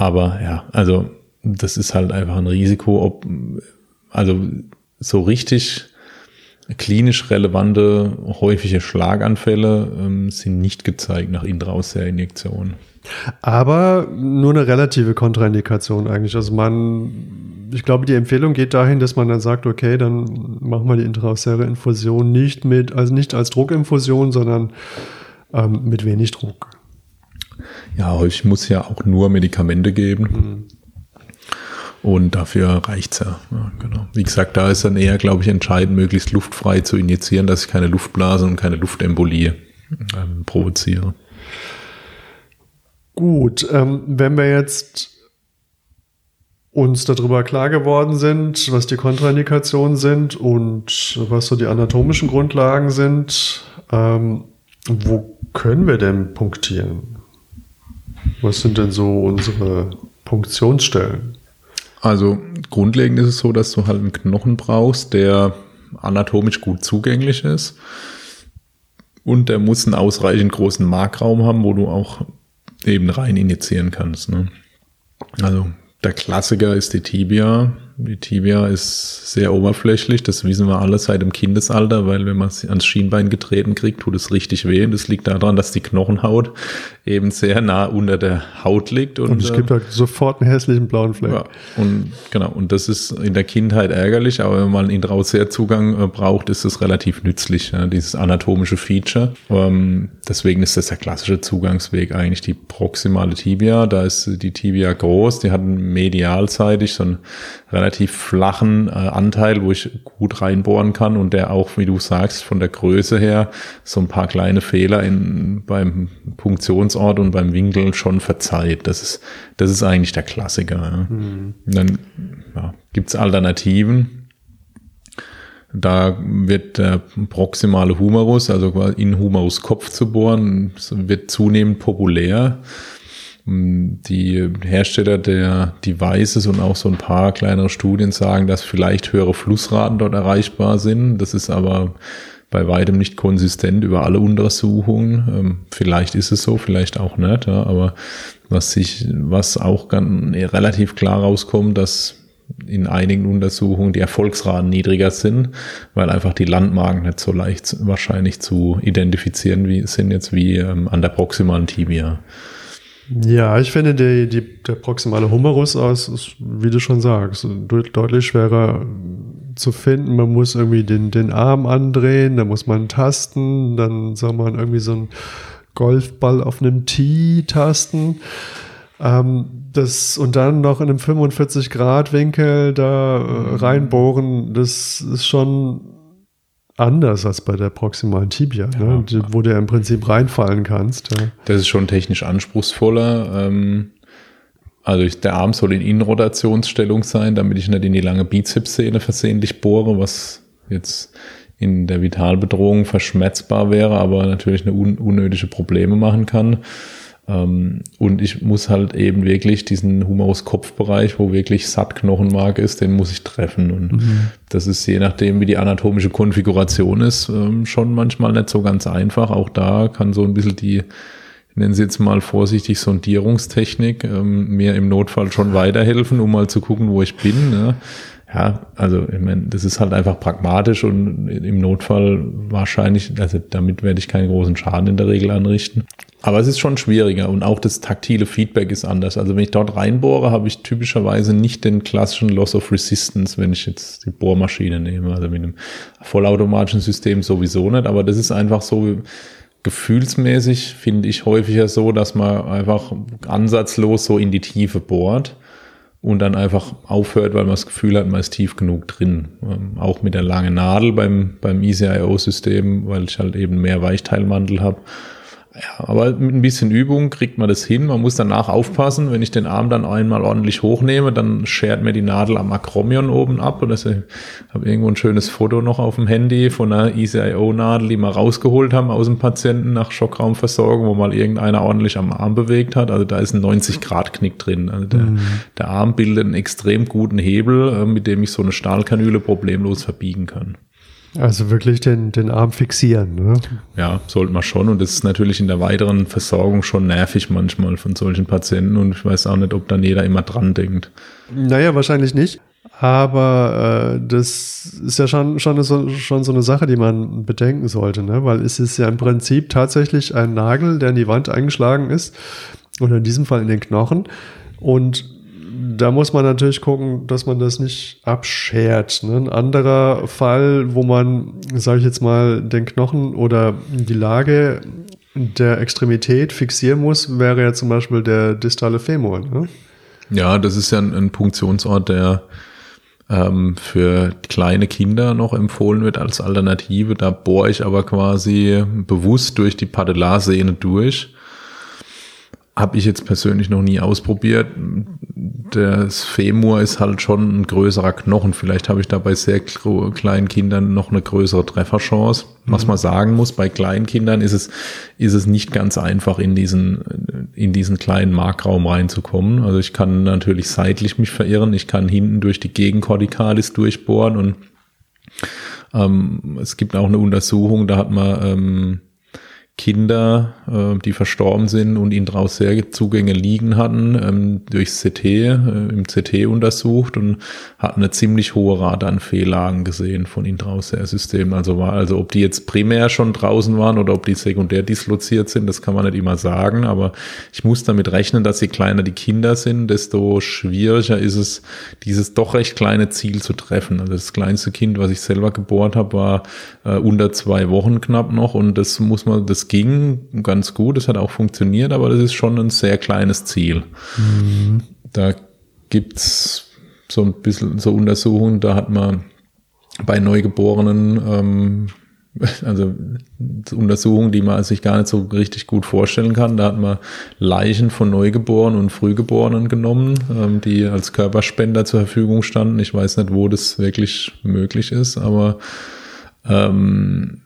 Aber ja, also das ist halt einfach ein Risiko, ob, also so richtig klinisch relevante häufige Schlaganfälle ähm, sind nicht gezeigt nach Intraossea-Injektionen. Aber nur eine relative Kontraindikation eigentlich. Also man, ich glaube, die Empfehlung geht dahin, dass man dann sagt, okay, dann machen wir die intraosäre Infusion nicht mit, also nicht als Druckinfusion, sondern ähm, mit wenig Druck. Ja, häufig muss ja auch nur Medikamente geben. Mhm. Und dafür reicht's ja. ja. Genau. Wie gesagt, da ist dann eher, glaube ich, entscheidend, möglichst luftfrei zu injizieren, dass ich keine Luftblase und keine Luftembolie ähm, provoziere. Gut, ähm, wenn wir jetzt uns darüber klar geworden sind, was die Kontraindikationen sind und was so die anatomischen Grundlagen sind, ähm, wo können wir denn punktieren? Was sind denn so unsere Punktionsstellen? Also grundlegend ist es so, dass du halt einen Knochen brauchst, der anatomisch gut zugänglich ist. Und der muss einen ausreichend großen Markraum haben, wo du auch eben rein injizieren kannst. Ne? Also der Klassiker ist die Tibia. Die Tibia ist sehr oberflächlich, das wissen wir alle seit dem Kindesalter, weil wenn man es ans Schienbein getreten kriegt, tut es richtig weh. Und das liegt daran, dass die Knochenhaut eben sehr nah unter der Haut liegt. Und, und es gibt halt sofort einen hässlichen blauen Fleck. Ja, und genau, und das ist in der Kindheit ärgerlich, aber wenn man einen Intraoseärzugang äh, braucht, ist das relativ nützlich, ja, dieses anatomische Feature. Ähm, deswegen ist das der klassische Zugangsweg eigentlich die proximale Tibia. Da ist die Tibia groß, die hat medialseitig so einen relativ flachen äh, Anteil, wo ich gut reinbohren kann und der auch, wie du sagst, von der Größe her so ein paar kleine Fehler in, beim Punktionsort und beim Winkel schon verzeiht. Das ist, das ist eigentlich der Klassiker. Ja. Mhm. dann ja, gibt Alternativen. Da wird der proximale Humerus, also in Humerus Kopf zu bohren, wird zunehmend populär. Die Hersteller der Devices und auch so ein paar kleinere Studien sagen, dass vielleicht höhere Flussraten dort erreichbar sind. Das ist aber bei weitem nicht konsistent über alle Untersuchungen. Ähm, vielleicht ist es so, vielleicht auch nicht. Ja, aber was sich, was auch ganz, relativ klar rauskommt, dass in einigen Untersuchungen die Erfolgsraten niedriger sind, weil einfach die Landmarken nicht so leicht wahrscheinlich zu identifizieren wie, sind jetzt wie ähm, an der proximalen Tibia. Ja, ich finde, die, die, der proximale Humerus aus, ist, wie du schon sagst, deutlich schwerer zu finden. Man muss irgendwie den, den Arm andrehen, da muss man tasten, dann soll man irgendwie so einen Golfball auf einem Tee tasten. Ähm, das, und dann noch in einem 45-Grad-Winkel da äh, reinbohren, das ist schon anders als bei der proximalen Tibia, ja, ne? wo du ja im Prinzip reinfallen kannst. Ja. Das ist schon technisch anspruchsvoller. Ähm, also der Arm soll in Innenrotationsstellung sein, damit ich nicht in die lange Bizepssehne versehentlich bohre, was jetzt in der Vitalbedrohung verschmerzbar wäre, aber natürlich eine un unnötige Probleme machen kann. Ähm, und ich muss halt eben wirklich diesen Humerus-Kopfbereich, wo wirklich Sattknochenmark ist, den muss ich treffen. Und mhm. das ist je nachdem, wie die anatomische Konfiguration ist, ähm, schon manchmal nicht so ganz einfach. Auch da kann so ein bisschen die, ich nenne sie jetzt mal vorsichtig, Sondierungstechnik ähm, mir im Notfall schon weiterhelfen, um mal zu gucken, wo ich bin. Ne? Ja, also ich meine, das ist halt einfach pragmatisch und im Notfall wahrscheinlich, also damit werde ich keinen großen Schaden in der Regel anrichten. Aber es ist schon schwieriger und auch das taktile Feedback ist anders. Also wenn ich dort reinbohre, habe ich typischerweise nicht den klassischen Loss of Resistance, wenn ich jetzt die Bohrmaschine nehme. Also mit einem vollautomatischen System sowieso nicht. Aber das ist einfach so gefühlsmäßig, finde ich häufiger so, dass man einfach ansatzlos so in die Tiefe bohrt und dann einfach aufhört, weil man das Gefühl hat, man ist tief genug drin. Ähm, auch mit der langen Nadel beim, beim EasyIO-System, weil ich halt eben mehr Weichteilmantel habe ja, aber mit ein bisschen Übung kriegt man das hin. Man muss danach aufpassen, wenn ich den Arm dann einmal ordentlich hochnehme, dann schert mir die Nadel am Akromion oben ab. Und ich habe irgendwo ein schönes Foto noch auf dem Handy von einer ECIO-Nadel, die wir rausgeholt haben aus dem Patienten nach Schockraumversorgung, wo mal irgendeiner ordentlich am Arm bewegt hat. Also da ist ein 90-Grad-Knick drin. Also der, mhm. der Arm bildet einen extrem guten Hebel, äh, mit dem ich so eine Stahlkanüle problemlos verbiegen kann. Also wirklich den, den Arm fixieren. Ne? Ja, sollte man schon. Und das ist natürlich in der weiteren Versorgung schon nervig manchmal von solchen Patienten. Und ich weiß auch nicht, ob dann jeder immer dran denkt. Naja, wahrscheinlich nicht. Aber äh, das ist ja schon, schon, so, schon so eine Sache, die man bedenken sollte, ne? weil es ist ja im Prinzip tatsächlich ein Nagel, der in die Wand eingeschlagen ist, oder in diesem Fall in den Knochen. Und da muss man natürlich gucken, dass man das nicht abschert. Ne? Ein anderer Fall, wo man, sage ich jetzt mal, den Knochen oder die Lage der Extremität fixieren muss, wäre ja zum Beispiel der distale Femur. Ne? Ja, das ist ja ein, ein Punktionsort, der ähm, für kleine Kinder noch empfohlen wird als Alternative. Da bohre ich aber quasi bewusst durch die Patellarsehne durch habe ich jetzt persönlich noch nie ausprobiert. Das Femur ist halt schon ein größerer Knochen. Vielleicht habe ich da bei sehr kleinen Kindern noch eine größere Trefferchance. Mhm. Was man sagen muss, bei kleinen Kindern ist es, ist es nicht ganz einfach, in diesen, in diesen kleinen Markraum reinzukommen. Also ich kann natürlich seitlich mich verirren. Ich kann hinten durch die Gegenkortikalis durchbohren und ähm, es gibt auch eine Untersuchung, da hat man ähm, Kinder, äh, die verstorben sind und ihnen daraus sehr Zugänge liegen hatten, ähm, durchs CT, äh, im CT untersucht und hatten eine ziemlich hohe Rate an Fehllagen gesehen von Intrausseher-Systemen. Also war, also ob die jetzt primär schon draußen waren oder ob die sekundär disloziert sind, das kann man nicht immer sagen, aber ich muss damit rechnen, dass je kleiner die Kinder sind, desto schwieriger ist es, dieses doch recht kleine Ziel zu treffen. Also das kleinste Kind, was ich selber gebohrt habe, war äh, unter zwei Wochen knapp noch und das muss man, das ging ganz gut, es hat auch funktioniert, aber das ist schon ein sehr kleines Ziel. Mhm. Da gibt's so ein bisschen so Untersuchungen, da hat man bei Neugeborenen, ähm, also Untersuchungen, die man sich gar nicht so richtig gut vorstellen kann. Da hat man Leichen von Neugeborenen und Frühgeborenen genommen, ähm, die als Körperspender zur Verfügung standen. Ich weiß nicht, wo das wirklich möglich ist, aber ähm,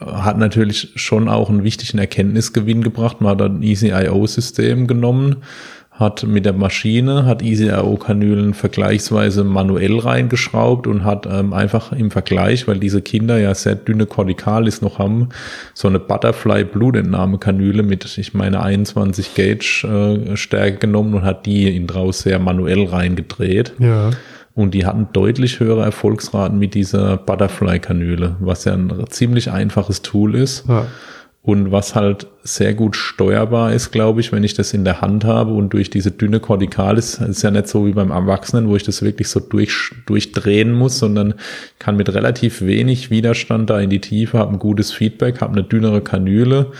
hat natürlich schon auch einen wichtigen Erkenntnisgewinn gebracht. Man hat ein EasyIO-System genommen, hat mit der Maschine, hat EasyIO-Kanülen vergleichsweise manuell reingeschraubt und hat ähm, einfach im Vergleich, weil diese Kinder ja sehr dünne Corticalis noch haben, so eine Butterfly-Blutentnahmekanüle mit, ich meine, 21 Gauge äh, Stärke genommen und hat die in draus sehr manuell reingedreht. Ja. Und die hatten deutlich höhere Erfolgsraten mit dieser Butterfly-Kanüle, was ja ein ziemlich einfaches Tool ist. Ja. Und was halt sehr gut steuerbar ist, glaube ich, wenn ich das in der Hand habe und durch diese dünne Corticalis, ist ja nicht so wie beim Erwachsenen, wo ich das wirklich so durch, durchdrehen muss, sondern kann mit relativ wenig Widerstand da in die Tiefe, habe ein gutes Feedback, habe eine dünnere Kanüle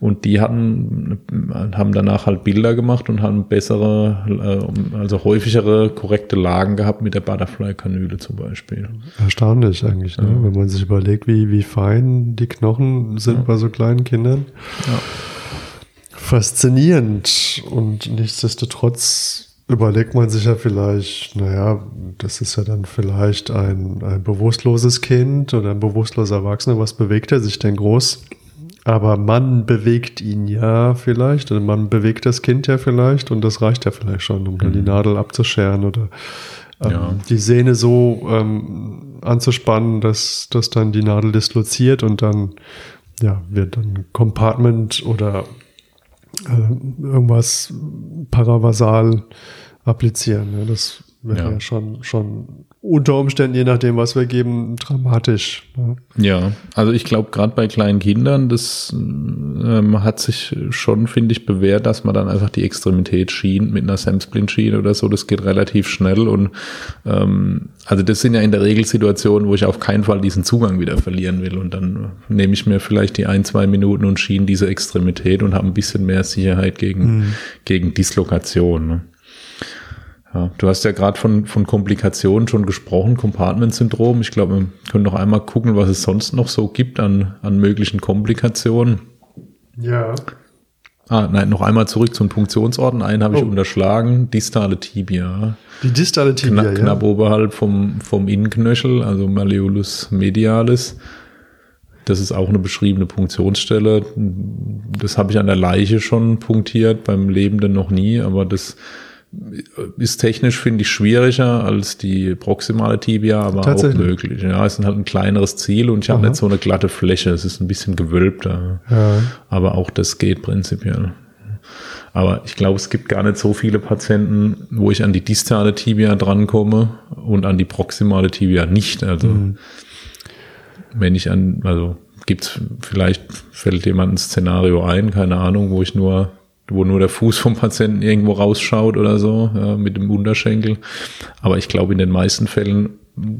und die hatten, haben danach halt Bilder gemacht und haben bessere, äh, also häufigere korrekte Lagen gehabt mit der Butterfly-Kanüle zum Beispiel. Erstaunlich eigentlich, ne? Ja. wenn man sich überlegt, wie, wie fein die Knochen sind ja. bei so kleinen Kindern. Ja. Faszinierend und nichtsdestotrotz überlegt man sich ja vielleicht, naja, das ist ja dann vielleicht ein, ein bewusstloses Kind oder ein bewusstloser Erwachsener, was bewegt er sich denn groß? Aber man bewegt ihn ja vielleicht, oder man bewegt das Kind ja vielleicht und das reicht ja vielleicht schon, um dann die mhm. Nadel abzuscheren oder ähm, ja. die Sehne so ähm, anzuspannen, dass, dass dann die Nadel disloziert und dann ja, wird dann Compartment oder äh, irgendwas paravasal applizieren. Ja, das wäre ja. ja. schon, schon unter Umständen, je nachdem, was wir geben, dramatisch. Ne? Ja, also ich glaube, gerade bei kleinen Kindern, das ähm, hat sich schon, finde ich, bewährt, dass man dann einfach die Extremität schient mit einer Samsplin-Schiene oder so. Das geht relativ schnell und ähm, also das sind ja in der Regel Situationen, wo ich auf keinen Fall diesen Zugang wieder verlieren will. Und dann nehme ich mir vielleicht die ein, zwei Minuten und schiene diese Extremität und habe ein bisschen mehr Sicherheit gegen, mhm. gegen Dislokation. Ne? Ja, du hast ja gerade von, von Komplikationen schon gesprochen, Compartment-Syndrom. Ich glaube, wir können noch einmal gucken, was es sonst noch so gibt an, an möglichen Komplikationen. Ja. Ah, nein, noch einmal zurück zum Punktionsorten. Einen habe oh. ich unterschlagen, distale Tibia. Die distale Tibia, Kna Knapp oberhalb vom, vom Innenknöchel, also Malleolus medialis. Das ist auch eine beschriebene Punktionsstelle. Das habe ich an der Leiche schon punktiert, beim Lebenden noch nie, aber das ist technisch, finde ich, schwieriger als die proximale Tibia, aber auch möglich. Ja, es ist halt ein kleineres Ziel und ich habe nicht so eine glatte Fläche. Es ist ein bisschen gewölbter. Ja. Aber auch das geht prinzipiell. Aber ich glaube, es gibt gar nicht so viele Patienten, wo ich an die distale Tibia drankomme und an die proximale Tibia nicht. Also, mhm. wenn ich an, also gibt's vielleicht fällt jemand ein Szenario ein, keine Ahnung, wo ich nur wo nur der Fuß vom Patienten irgendwo rausschaut oder so, ja, mit dem Unterschenkel. Aber ich glaube, in den meisten Fällen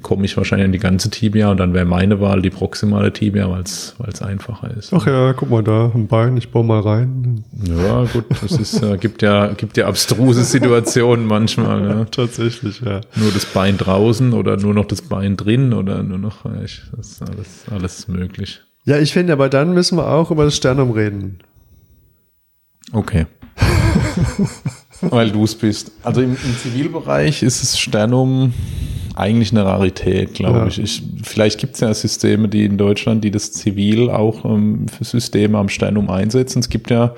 komme ich wahrscheinlich an die ganze Tibia und dann wäre meine Wahl die proximale Tibia, weil es einfacher ist. Ach ja, guck mal da, ein Bein, ich baue mal rein. Ja, gut, es ist, äh, gibt ja, gibt ja abstruse Situationen manchmal. Ne? Tatsächlich, ja. Nur das Bein draußen oder nur noch das Bein drin oder nur noch, ich, das ist alles, alles möglich. Ja, ich finde, aber dann müssen wir auch über das Sternum reden. Okay. Weil du es bist. Also im, im, Zivilbereich ist das Sternum eigentlich eine Rarität, glaube ja. ich. ich. Vielleicht gibt es ja Systeme, die in Deutschland, die das Zivil auch ähm, für Systeme am Sternum einsetzen. Es gibt ja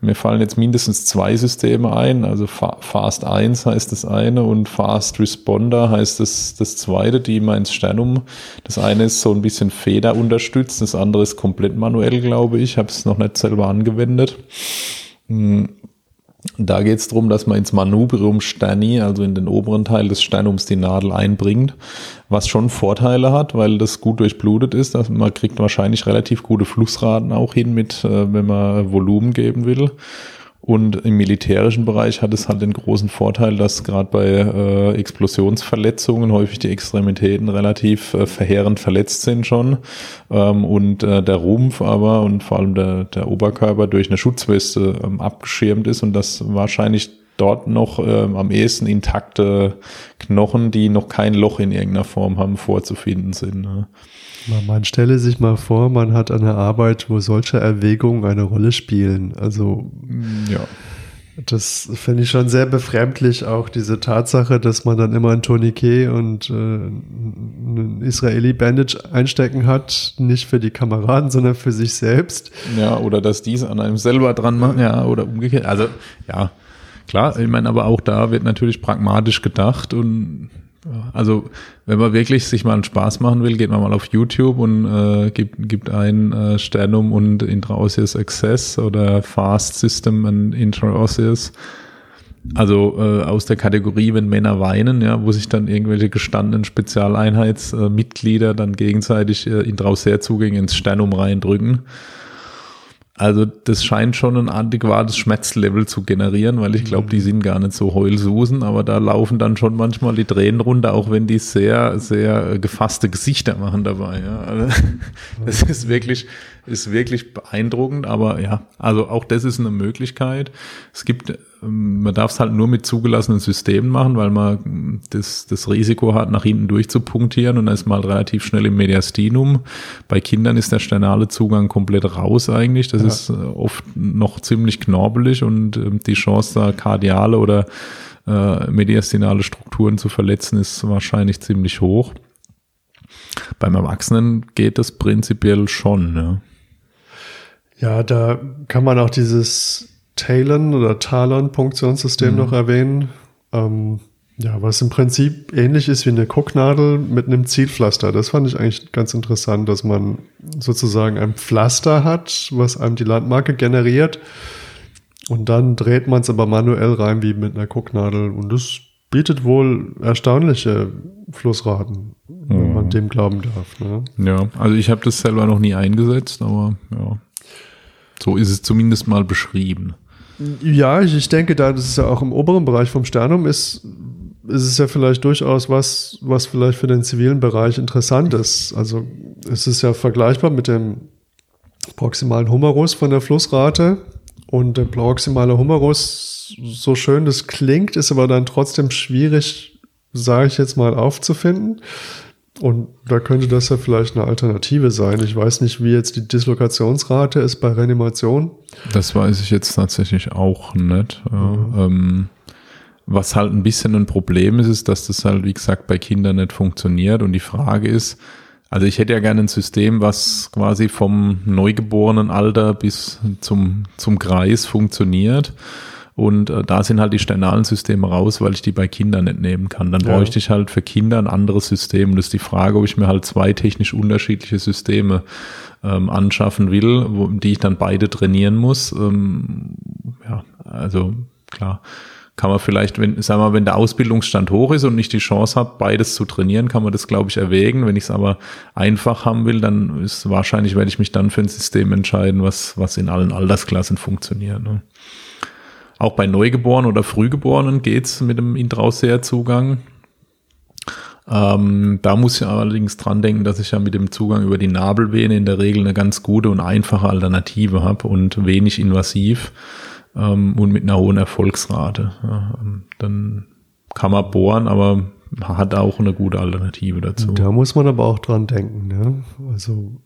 mir fallen jetzt mindestens zwei Systeme ein. Also Fast 1 heißt das eine und Fast Responder heißt das, das zweite, die immer ins Sternum. Das eine ist so ein bisschen Feder unterstützt, das andere ist komplett manuell, glaube ich. Ich habe es noch nicht selber angewendet. Da geht es darum, dass man ins Manubrium Sterni, also in den oberen Teil des Sternums, die Nadel einbringt, was schon Vorteile hat, weil das gut durchblutet ist. Also man kriegt wahrscheinlich relativ gute Flussraten auch hin, mit, äh, wenn man Volumen geben will. Und im militärischen Bereich hat es halt den großen Vorteil, dass gerade bei äh, Explosionsverletzungen häufig die Extremitäten relativ äh, verheerend verletzt sind schon. Ähm, und äh, der Rumpf aber und vor allem der, der Oberkörper durch eine Schutzweste ähm, abgeschirmt ist und das wahrscheinlich dort noch ähm, am ehesten intakte Knochen, die noch kein Loch in irgendeiner Form haben, vorzufinden sind. Ne? Man stelle sich mal vor, man hat eine Arbeit, wo solche Erwägungen eine Rolle spielen. Also ja. Das finde ich schon sehr befremdlich, auch diese Tatsache, dass man dann immer ein Tourniquet und äh, einen Israeli-Bandage einstecken hat, nicht für die Kameraden, sondern für sich selbst. Ja, oder dass dies an einem selber dran machen, ja, oder umgekehrt. Also, ja, klar, ich meine, aber auch da wird natürlich pragmatisch gedacht und also wenn man wirklich sich mal einen Spaß machen will, geht man mal auf YouTube und äh, gibt, gibt ein äh, Sternum und Intraosseous Access oder Fast System and Intraosseous. Also äh, aus der Kategorie, wenn Männer weinen, ja, wo sich dann irgendwelche gestandenen Spezialeinheitsmitglieder dann gegenseitig äh, Intraosseer-Zugänge ins Sternum reindrücken. Also das scheint schon ein adäquates Schmerzlevel zu generieren, weil ich glaube, die mhm. sind gar nicht so heulsusen, aber da laufen dann schon manchmal die Tränen runter, auch wenn die sehr, sehr gefasste Gesichter machen dabei. Ja. Also, das ist wirklich, ist wirklich beeindruckend, aber ja, also auch das ist eine Möglichkeit. Es gibt, man darf es halt nur mit zugelassenen Systemen machen, weil man das, das Risiko hat, nach hinten durchzupunktieren und dann ist man halt relativ schnell im Mediastinum. Bei Kindern ist der sternale Zugang komplett raus eigentlich. Das ja. ist äh, oft noch ziemlich knorbelig und ähm, die Chance da kardiale oder äh, mediastinale Strukturen zu verletzen ist wahrscheinlich ziemlich hoch. Beim Erwachsenen geht das prinzipiell schon. Ja. Ja, da kann man auch dieses Talon oder Talon-Punktionssystem mhm. noch erwähnen. Ähm, ja, was im Prinzip ähnlich ist wie eine Gucknadel mit einem Zielpflaster. Das fand ich eigentlich ganz interessant, dass man sozusagen ein Pflaster hat, was einem die Landmarke generiert. Und dann dreht man es aber manuell rein wie mit einer Gucknadel. Und das bietet wohl erstaunliche Flussraten, wenn man mhm. dem glauben darf. Ne? Ja, also ich habe das selber noch nie eingesetzt, aber ja, so ist es zumindest mal beschrieben. Ja, ich, ich denke, da das ist ja auch im oberen Bereich vom Sternum ist, ist es ja vielleicht durchaus was, was vielleicht für den zivilen Bereich interessant ist. Also es ist ja vergleichbar mit dem proximalen Humerus von der Flussrate und der proximale Humerus, so schön das klingt, ist aber dann trotzdem schwierig, sage ich jetzt mal, aufzufinden. Und da könnte das ja vielleicht eine Alternative sein. Ich weiß nicht, wie jetzt die Dislokationsrate ist bei Reanimation. Das weiß ich jetzt tatsächlich auch nicht. Mhm. Ähm, was halt ein bisschen ein Problem ist, ist, dass das halt, wie gesagt, bei Kindern nicht funktioniert. Und die Frage ist, also ich hätte ja gerne ein System, was quasi vom neugeborenen Alter bis zum, zum Kreis funktioniert. Und äh, da sind halt die sternalen Systeme raus, weil ich die bei Kindern nicht nehmen kann. Dann ja. bräuchte ich halt für Kinder ein anderes System. Und das ist die Frage, ob ich mir halt zwei technisch unterschiedliche Systeme ähm, anschaffen will, wo, die ich dann beide trainieren muss. Ähm, ja, also klar kann man vielleicht, wenn, sagen wir wenn der Ausbildungsstand hoch ist und ich die Chance habe, beides zu trainieren, kann man das, glaube ich, erwägen. Wenn ich es aber einfach haben will, dann ist wahrscheinlich, werde ich mich dann für ein System entscheiden, was, was in allen Altersklassen funktioniert. Ne? Auch bei Neugeborenen oder Frühgeborenen geht's mit dem Intrausseher-Zugang. Ähm, da muss ich allerdings dran denken, dass ich ja mit dem Zugang über die Nabelvene in der Regel eine ganz gute und einfache Alternative habe und wenig invasiv ähm, und mit einer hohen Erfolgsrate. Ja, ähm, dann kann man bohren, aber hat auch eine gute Alternative dazu. Da muss man aber auch dran denken. Ne? Also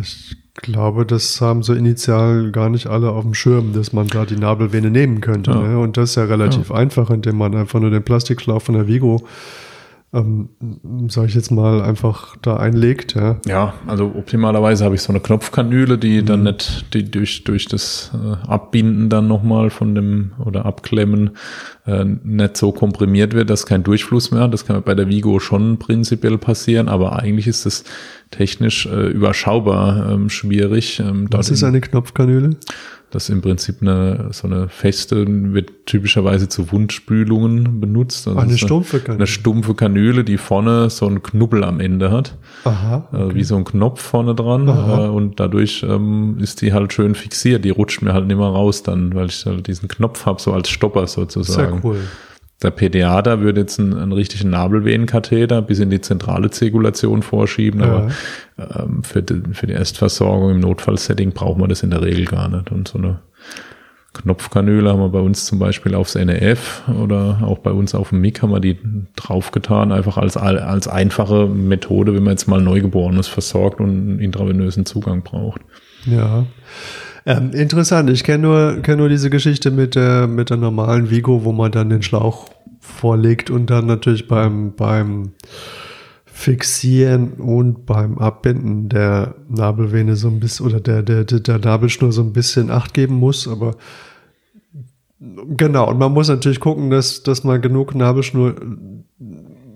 ich glaube, das haben so initial gar nicht alle auf dem Schirm, dass man da die Nabelvene nehmen könnte. Ja. Ne? Und das ist ja relativ ja. einfach, indem man einfach nur den Plastikschlauch von der Vigo ähm, sage ich jetzt mal, einfach da einlegt. Ja, ja also optimalerweise habe ich so eine Knopfkanüle, die mhm. dann nicht die durch, durch das äh, Abbinden dann nochmal von dem oder Abklemmen äh, nicht so komprimiert wird, dass kein Durchfluss mehr hat. Das kann bei der Vigo schon prinzipiell passieren, aber eigentlich ist es technisch äh, überschaubar ähm, schwierig. Ähm, Was ist eine Knopfkanüle? Das ist im Prinzip eine, so eine feste, wird typischerweise zu Wundspülungen benutzt. Also eine stumpfe Kanüle. Eine stumpfe Kanüle, die vorne so einen Knubbel am Ende hat. Aha. Äh, okay. wie so ein Knopf vorne dran. Aha. Äh, und dadurch ähm, ist die halt schön fixiert. Die rutscht mir halt nicht mehr raus dann, weil ich halt diesen Knopf habe, so als Stopper sozusagen. Sehr cool. Der PDA würde jetzt einen, einen richtigen Nabelvenenkatheter bis in die zentrale Zirkulation vorschieben, ja. aber ähm, für, die, für die Erstversorgung im Notfallsetting braucht man das in der Regel gar nicht. Und so eine Knopfkanüle haben wir bei uns zum Beispiel aufs NEF oder auch bei uns auf dem MIG haben wir die draufgetan, einfach als, als einfache Methode, wenn man jetzt mal Neugeborenes versorgt und einen intravenösen Zugang braucht. Ja. Ähm, interessant, ich kenne nur, kenn nur diese Geschichte mit der, mit der normalen Vigo, wo man dann den Schlauch vorlegt und dann natürlich beim, beim Fixieren und beim Abbinden der Nabelvene so ein bisschen oder der, der, der Nabelschnur so ein bisschen Acht geben muss, aber genau, und man muss natürlich gucken, dass, dass man genug Nabelschnur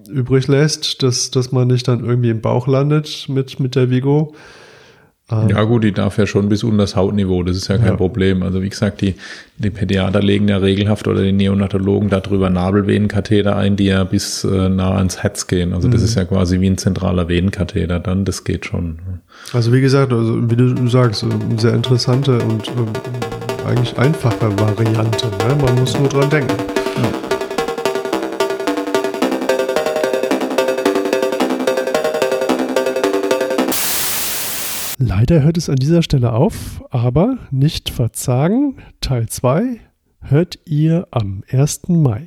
übrig lässt, dass, dass man nicht dann irgendwie im Bauch landet mit, mit der Vigo. Ähm, ja gut, die darf ja schon bis unter das Hautniveau, das ist ja kein ja. Problem. Also wie gesagt, die, die Pädiater legen ja regelhaft oder die Neonatologen darüber Nabelvenenkatheter ein, die ja bis äh, nah ans Herz gehen. Also mhm. das ist ja quasi wie ein zentraler Venenkatheter dann, das geht schon. Also wie gesagt, also wie du sagst, eine sehr interessante und äh, eigentlich einfache Variante. Ne? Man muss nur dran denken. Ja. Leider hört es an dieser Stelle auf, aber nicht verzagen. Teil 2 hört ihr am 1. Mai.